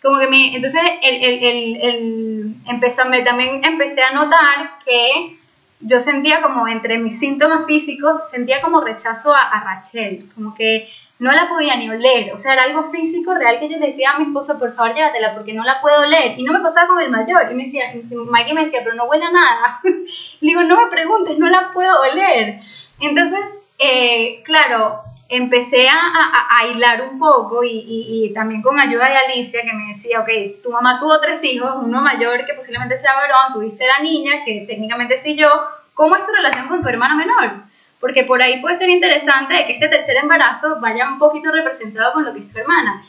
como que me, entonces el, el, el, el empezó, también empecé a notar que yo sentía como entre mis síntomas físicos, sentía como rechazo a, a, Rachel, como que no la podía ni oler, o sea, era algo físico real que yo le decía a mi esposo, por favor, llévatela porque no la puedo oler, y no me pasaba con el mayor, y me decía, Mikey me decía, pero no huele a nada, le digo, no me preguntes, no la puedo oler, entonces, eh, claro, empecé a, a, a, hilar un poco y, y, y, también con ayuda de Alicia que me decía, ok, tu mamá tuvo tres hijos, uno mayor que posiblemente sea varón, tuviste la niña, que técnicamente sí yo, ¿cómo es tu relación con tu hermana menor? Porque por ahí puede ser interesante que este tercer embarazo vaya un poquito representado con lo que es tu hermana.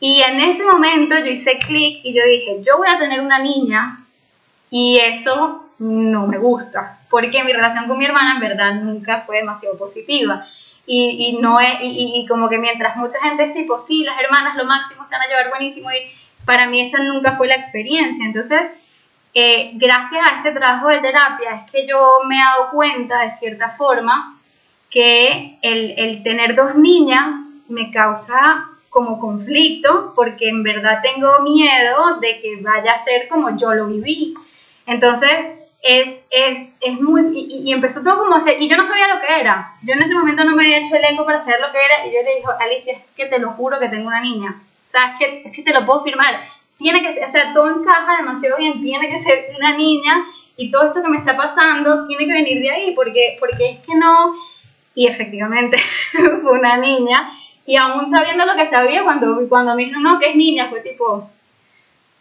Y en ese momento yo hice clic y yo dije, yo voy a tener una niña y eso no me gusta, porque mi relación con mi hermana en verdad nunca fue demasiado positiva y, y no es, y, y, como que mientras mucha gente es tipo, sí, las hermanas lo máximo se van a llevar buenísimo y para mí esa nunca fue la experiencia. Entonces, gracias a este trabajo de terapia es que yo me he dado cuenta de cierta forma que el, el tener dos niñas me causa como conflicto porque en verdad tengo miedo de que vaya a ser como yo lo viví. Entonces, es, es, es muy, y, y, empezó todo como hacer, y yo no sabía lo que era, yo en ese momento no me había hecho el eco para saber lo que era, y yo le dije, Alicia, es que te lo juro que tengo una niña, o sea, que, es que te lo puedo firmar, tiene que, o sea, todo encaja demasiado bien, tiene que ser una niña, y todo esto que me está pasando tiene que venir de ahí, porque, porque es que no, y efectivamente fue una niña, y aún sabiendo lo que sabía, cuando, cuando me dijeron, no, que es niña, fue tipo,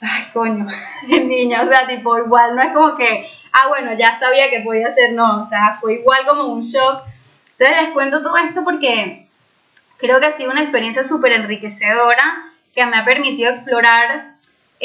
ay, coño, es niña, o sea, tipo, igual, no es como que, ah, bueno, ya sabía que podía ser, no, o sea, fue igual como un shock. Entonces les cuento todo esto porque creo que ha sido una experiencia súper enriquecedora que me ha permitido explorar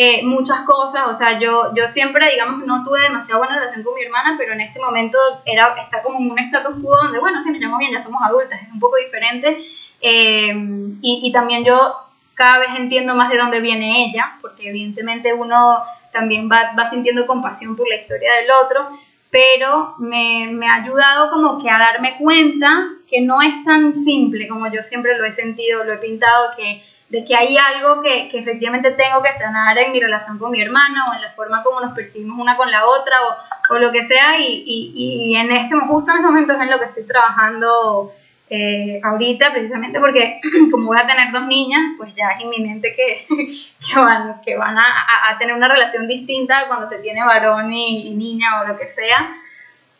eh, muchas cosas, o sea, yo, yo siempre, digamos, no tuve demasiado buena relación con mi hermana, pero en este momento era, está como en un status quo donde, bueno, si nos llamamos bien, ya somos adultas, es un poco diferente, eh, y, y también yo cada vez entiendo más de dónde viene ella, porque evidentemente uno también va, va sintiendo compasión por la historia del otro, pero me, me, ha ayudado como que a darme cuenta que no es tan simple como yo siempre lo he sentido, lo he pintado, que, de que hay algo que, que efectivamente tengo que sanar en mi relación con mi hermana o en la forma como nos percibimos una con la otra o, o lo que sea y, y, y en este, justo en este momento es en lo que estoy trabajando eh, ahorita precisamente porque como voy a tener dos niñas, pues ya es inminente que, que van, que van a, a, tener una relación distinta cuando se tiene varón y, niña o lo que sea.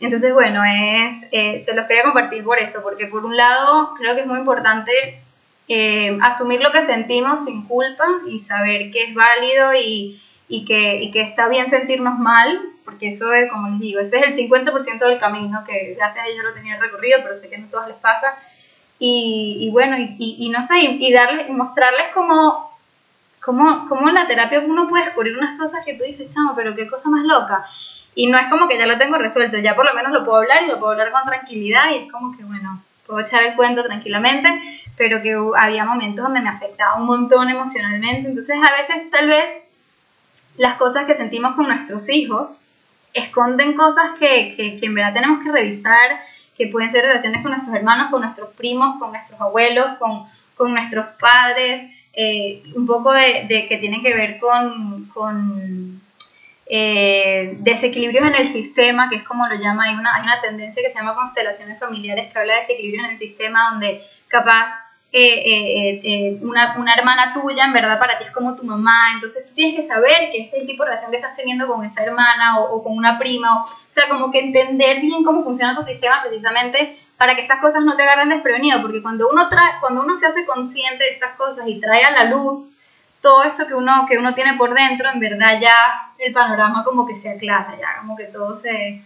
Entonces, bueno, es, eh, se los quería compartir por eso, porque por un lado creo que es muy importante eh, asumir lo que sentimos sin culpa y saber que es válido y, y, que, y que está bien sentirnos mal, porque eso es, como les digo, ese es el 50% del camino, que gracias a ellos lo tenía recorrido, pero sé que no a todas les pasa. y, y bueno, y, y, no sé, y, darles, mostrarles cómo, cómo, cómo en la terapia uno puede descubrir unas cosas que tú dices, chamo, pero qué cosa más loca. Y no es como que ya lo tengo resuelto, ya por lo menos lo puedo hablar y lo puedo hablar con tranquilidad y es como que, bueno, puedo echar el cuento tranquilamente, pero que había momentos donde me afectaba un montón emocionalmente. Entonces, a veces, tal vez, las cosas que sentimos con nuestros hijos esconden cosas que, que, que en verdad tenemos que revisar, que pueden ser relaciones con nuestros hermanos, con nuestros primos, con nuestros abuelos, con, con nuestros padres, eh, un poco de, de que tienen que ver con, con eh, desequilibrios en el sistema, que es como lo llama, hay una, hay una tendencia que se llama constelaciones familiares que habla de desequilibrios en el sistema, donde capaz eh, eh, eh, una, una hermana tuya en verdad para ti es como tu mamá, entonces tú tienes que saber que es el tipo de relación que estás teniendo con esa hermana o, con una prima, o, o sea, como que entender bien cómo funciona tu sistema precisamente para que estas cosas no te agarren desprevenido, porque cuando uno, trae, cuando uno se hace consciente de estas cosas y trae a la luz todo esto que uno, que uno tiene por dentro, en verdad ya el panorama como que se aclara, ya como que todo se...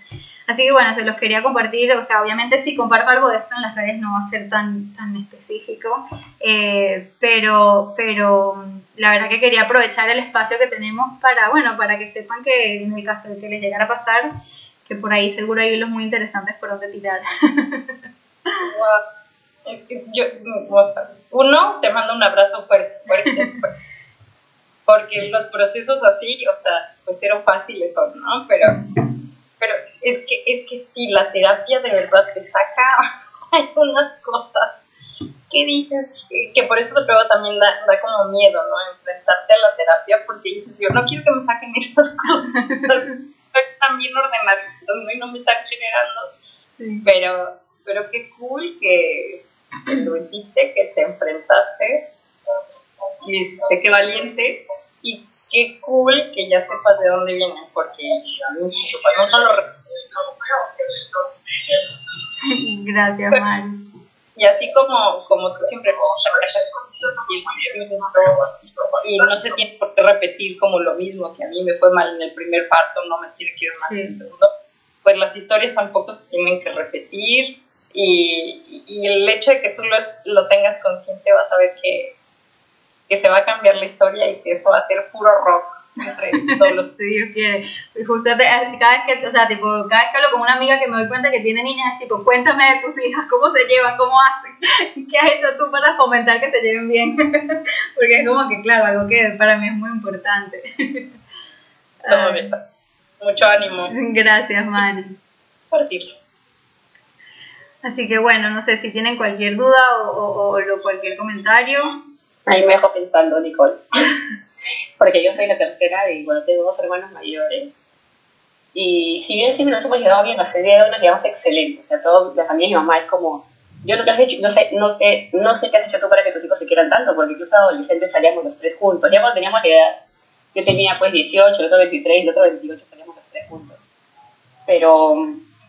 Así que bueno, se los quería compartir, o sea, obviamente si comparto algo de esto en las redes no va a ser tan, tan específico, eh, pero, pero la verdad que quería aprovechar el espacio que tenemos para, bueno, para que sepan que en el caso de que les llegara a pasar, que por ahí seguro hay hilos muy interesantes por donde tirar. Wow. Yo, uno, te mando un abrazo fuerte, fuerte, fuerte. Porque los procesos así, o sea, pues cero fáciles son, ¿no? Pero, pero es que, es que sí, la terapia de verdad te saca hay unas cosas que dices, que, que por eso te pruebo también da, da como miedo, ¿no? Enfrentarte a la terapia porque dices, yo no quiero que me saquen esas cosas. Están bien ordenaditas, ¿no? Y no me están generando Sí. pero, pero qué cool que lo hiciste, que te enfrentaste, y este, qué valiente, y qué cool que ya sepas de dónde vienen, porque a mí uno lo Gracias, Mari. y así como, como tú siempre y no se tiene por qué repetir como lo mismo, si a mí me fue mal en el primer parto, no me tiene que ir mal en el segundo, pues las historias tampoco se tienen que repetir y, y el hecho de que tú lo, lo tengas consciente vas a ver que, que se va a cambiar la historia y que eso va a ser puro rock entre todos los Si Dios quiere. Y justo te- cada vez que, o sea, tipo, cada vez que hablo con una amiga que me doy cuenta que tiene niñas, es tipo, cuéntame de tus hijas, cómo se llevan, cómo hacen, qué has hecho tú para fomentar que se lleven bien. Porque es como que, claro, algo que para mí es muy importante. Beta. Mucho ánimo. Gracias, Mari. Partirlo. Así que bueno, no sé si tienen cualquier duda o, o- cualquier comentario. Ahí me dejo pensando, Nicole. Porque yo soy la tercera y bueno, tengo dos hermanos mayores. Y si bien siempre nos hemos llevado bien, hace día de hoy nos llevamos excelente. O sea, toda la familia mi mamá es como, yo no, te has hecho, no, sé, no, sé, no sé qué has hecho tú para que tus hijos se quieran tanto, porque incluso adolescentes salíamos los tres juntos. Ya cuando teníamos la edad, yo tenía pues 18, el otro 23, el otro 28, salíamos los tres juntos. Pero,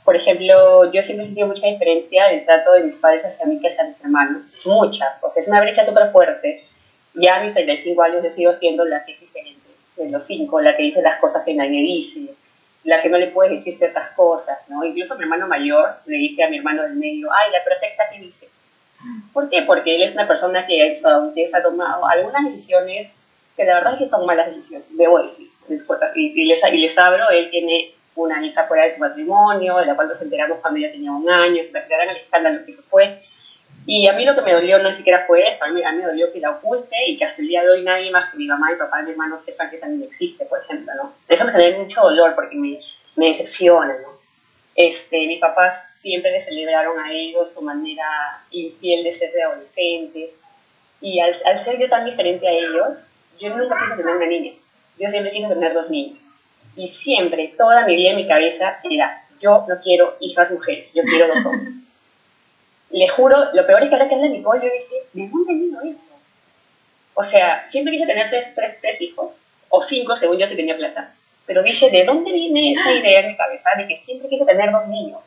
por ejemplo, yo siempre he sentido mucha diferencia del trato de mis padres hacia mí que hacia mis hermanos. Mucha, porque es una brecha súper fuerte. Ya a mis 35 años yo sigo siendo la que es diferente de los cinco, la que dice las cosas que nadie dice, la que no le puede decir ciertas cosas, ¿no? Incluso mi hermano mayor le dice a mi hermano del medio, ay, la perfecta que dice. ¿Por qué? Porque él es una persona que en su adultez ha tomado algunas decisiones que la verdad es que son malas decisiones, debo decir. Y les, y les abro, él tiene una hija fuera de su matrimonio, de la cual nos enteramos cuando ella tenía un año, se enteraron el escándalo que eso fue. Y a mí lo que me dolió no siquiera fue eso, a mí, a mí me dolió que la oculte y que hasta el día de hoy nadie más que mi mamá, mi papá y mi hermano sepan que también existe, por ejemplo, ¿no? Eso me genera mucho dolor porque me, me decepciona, ¿no? Este, mis papás siempre le celebraron a ellos su manera infiel de ser de adolescentes y al, al ser yo tan diferente a ellos, yo nunca quise tener una niña, yo siempre quise tener dos niños. Y siempre, toda mi vida en mi cabeza era, yo no quiero hijas mujeres, yo quiero dos hombres. Le juro, lo peor es que ahora que la Nicole, yo dije, ¿de dónde vino esto? O sea, siempre quise tener tres, tres, tres hijos, o cinco según yo si tenía plata. Pero dije, ¿de dónde viene esa idea en mi cabeza de que siempre quise tener dos niños?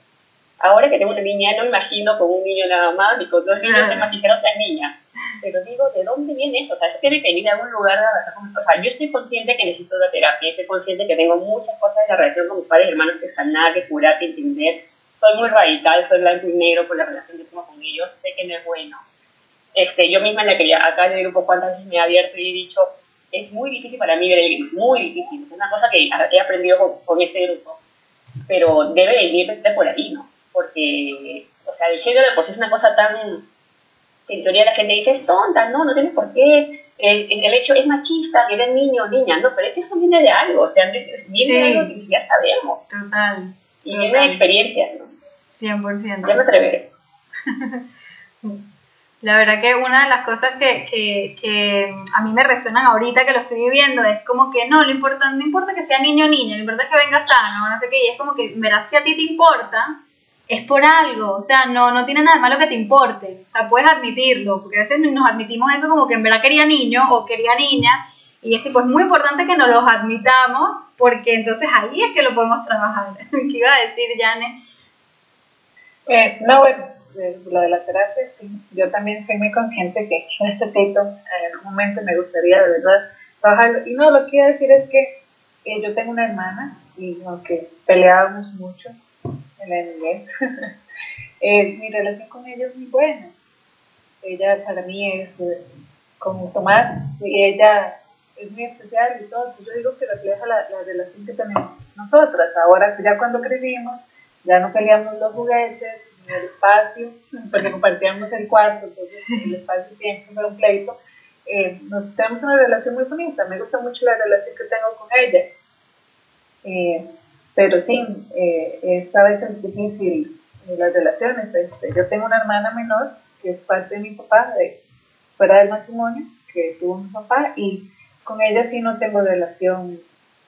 Ahora que tengo una niña, no me imagino con un niño nada más, ni con dos niños, Claro. además quisiera otra niña. Pero digo, ¿de dónde viene eso? O sea, eso tiene que venir de algún lugar. de- O sea, yo estoy consciente que necesito la terapia, estoy consciente que tengo muchas cosas de la relación con mis padres y hermanos que están nada que curar, que entender. soy muy radical, soy blanco y negro por la relación que tengo con ellos, sé que no es bueno. Este, yo misma en la que acá en el grupo cuántas veces me he abierto y he dicho, es muy difícil para mí ver el gris, muy difícil, es una cosa que he aprendido con, con este grupo, pero debe de ir de por ahí, ¿no? Porque, o sea, el género pues es una cosa tan, en teoría la gente dice, es tonta, no, no tienes por qué, el, el hecho es machista, que eres niño o niña, no, pero es que eso viene de algo, o sea, viene de algo que ya sabemos. Total. Y viene de experiencia, ¿no? 100%. Ya me atreveré. La verdad que una de las cosas que, que, que, a mí me resuenan ahorita que lo estoy viviendo es como que no, lo importa, no importa que sea niño o niña, lo importante es que venga sano, no sé qué, y es como que, verás, si a ti te importa, es por algo, o sea, no, no tiene nada de malo que te importe, o sea, puedes admitirlo, porque a veces nos admitimos eso como que en verdad quería niño o quería niña, y es tipo, es muy importante que nos los admitamos, porque entonces ahí es que lo podemos trabajar. ¿Qué iba a decir, Jane? Eh, no, bueno, lo de la terapia, yo también soy muy consciente que necesito, en algún momento me gustaría de verdad trabajarlo. Y no, lo que a decir es que eh, yo tengo una hermana y aunque peleábamos mucho en la niñez, eh, mi relación con ella es muy buena. Ella para mí es eh, como Tomás y ella es muy especial y todo. Entonces yo digo que refleja la, la relación que tenemos nosotras. Ahora ya cuando crecimos, ya no peleamos los juguetes, ni el espacio, porque compartíamos el cuarto, entonces el espacio siempre fue un pleito. Eh, nos, tenemos una relación muy bonita, me gusta mucho la relación que tengo con ella. Eh, pero sí, eh, esta vez es difícil las relaciones. Este, yo tengo una hermana menor que es parte de mi papá, de, fuera del matrimonio, que tuvo mi papá, y con ella sí no tengo relación,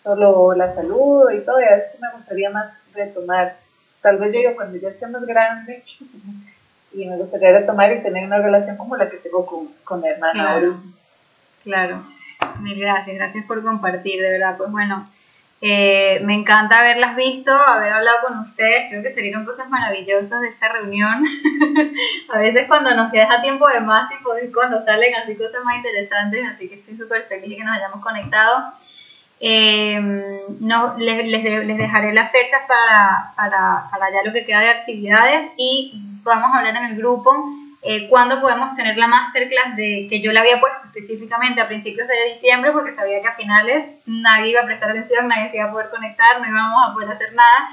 solo la saludo y todo, y a veces me gustaría más retomar. Tal vez yo digo cuando ya esté más grande y me gustaría retomar y tener una relación como la que tengo con, con mi hermana claro, claro, mil gracias, gracias por compartir, de verdad, pues bueno, eh, me encanta haberlas visto, haber hablado con ustedes, creo que salieron cosas maravillosas de esta reunión, a veces cuando nos queda tiempo de más, tipo, cuando salen así cosas más interesantes, así que estoy súper feliz de que nos hayamos conectado. Eh, no, les, les, les, dejaré las fechas para, para, para, ya lo que queda de actividades y vamos a hablar en el grupo eh, cuándo podemos tener la masterclass de, que yo la había puesto específicamente a principios de diciembre porque sabía que a finales nadie iba a prestar atención, nadie se iba a poder conectar, no íbamos a poder hacer nada.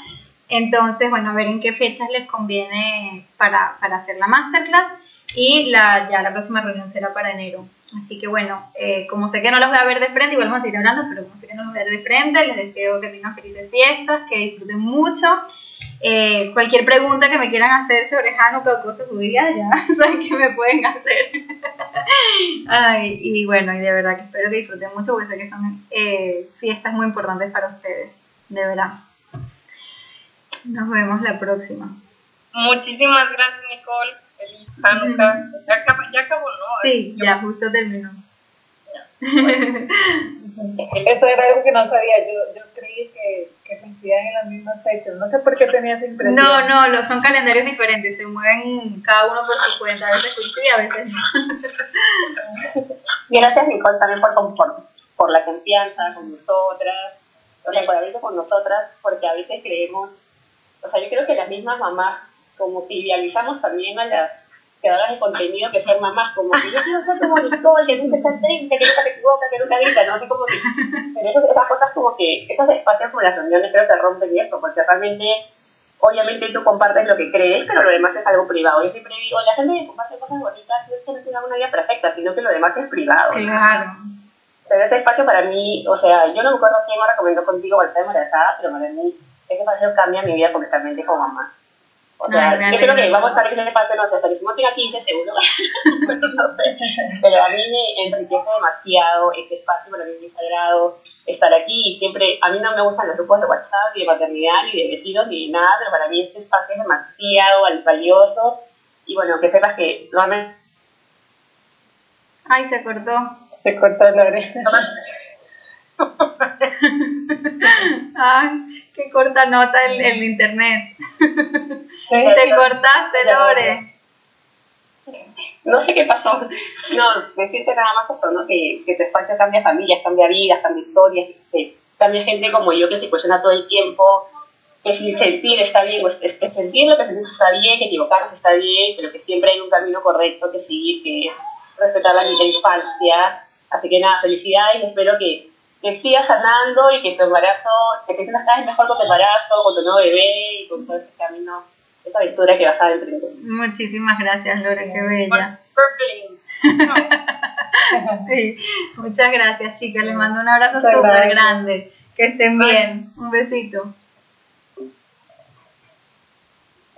Entonces, bueno, a ver en qué fechas les conviene para, para hacer la masterclass y la, ya la próxima reunión será para enero. Así que bueno, eh, como sé que no los voy a ver de frente, igual vamos a seguir hablando, pero como sé que no los voy a ver de frente, les deseo que tengan felices fiestas, que disfruten mucho. Eh, cualquier pregunta que me quieran hacer sobre Hanukkah o cosas judías, ya saben que me pueden hacer. Ay, y bueno, y de verdad que espero que disfruten mucho, porque sé que son eh, fiestas muy importantes para ustedes, de verdad. Nos vemos la próxima. Muchísimas gracias, Nicole. Feliz Hanukkah. Ya, acabó, ya acabó, ¿no? Sí, ya justo terminó. Eso era algo que no sabía. Yo, yo creí que, que coincidían en las mismas fechas. No sé por qué tenía esa impresión. No, no, lo, son calendarios diferentes. Se mueven cada uno por su cuenta. A veces coincide, a veces no. Gracias, Nicole, también por, por, por la confianza con nosotras. O sea, por abrirse con nosotras, porque a veces creemos. O sea, yo creo que las mismas mamás como que idealizamos también a las creadoras de contenido que ser mamás, como que yo quiero ser como Nicole, que nunca está triste, que nunca se equivoca, que nunca grita, ¿no? Así como que, pero eso, esas cosas como que, esos espacios como las reuniones creo que rompen eso, porque realmente, obviamente tú compartes lo que crees, pero lo demás es algo privado. Yo siempre digo, la gente que comparte cosas bonitas no es que no tenga una vida perfecta, sino que lo demás es privado. Claro. Pero ese espacio para mí, o sea, yo no me acuerdo quién me recomendó contigo al estar embarazada, pero para mí ese espacio cambia mi vida completamente como mamá. O sea, no, yo creo que vamos a ver que ese espacio, no sé, hasta que no tenga 15 seguro, no sé. Pero a mí me enriquece demasiado este espacio, para mí es sagrado estar aquí y siempre, a mí no me gustan los grupos de WhatsApp, ni de maternidad, ni de vecinos, ni de nada, pero para mí este espacio es demasiado valioso y bueno, que sepas que normalmente... Ay, se cortó. Se cortó la oreja. Ay, qué corta nota el, el internet. Sí, Te cortaste, Lore. No sé qué pasó. No, decirte nada más eso, ¿no? Que, que tu espacio cambia familias, cambia vidas, cambia historias, que cambia gente como yo que se cuestiona todo el tiempo que si sentir está bien, pues que, que sentir lo que sentimos está bien, que equivocarnos está bien, pero que siempre hay un camino correcto que seguir, que es respetar la vida de infancia. Así que nada, felicidades espero que, que sigas sanando y que tu embarazo, que te sientas cada vez mejor con tu embarazo, con tu nuevo bebé y con todo ese camino, esa aventura que vas a emprender. Muchísimas gracias, Lore, qué bella. Sí, muchas gracias, chicas. Les mando un abrazo súper grande. Que estén bien. Un besito.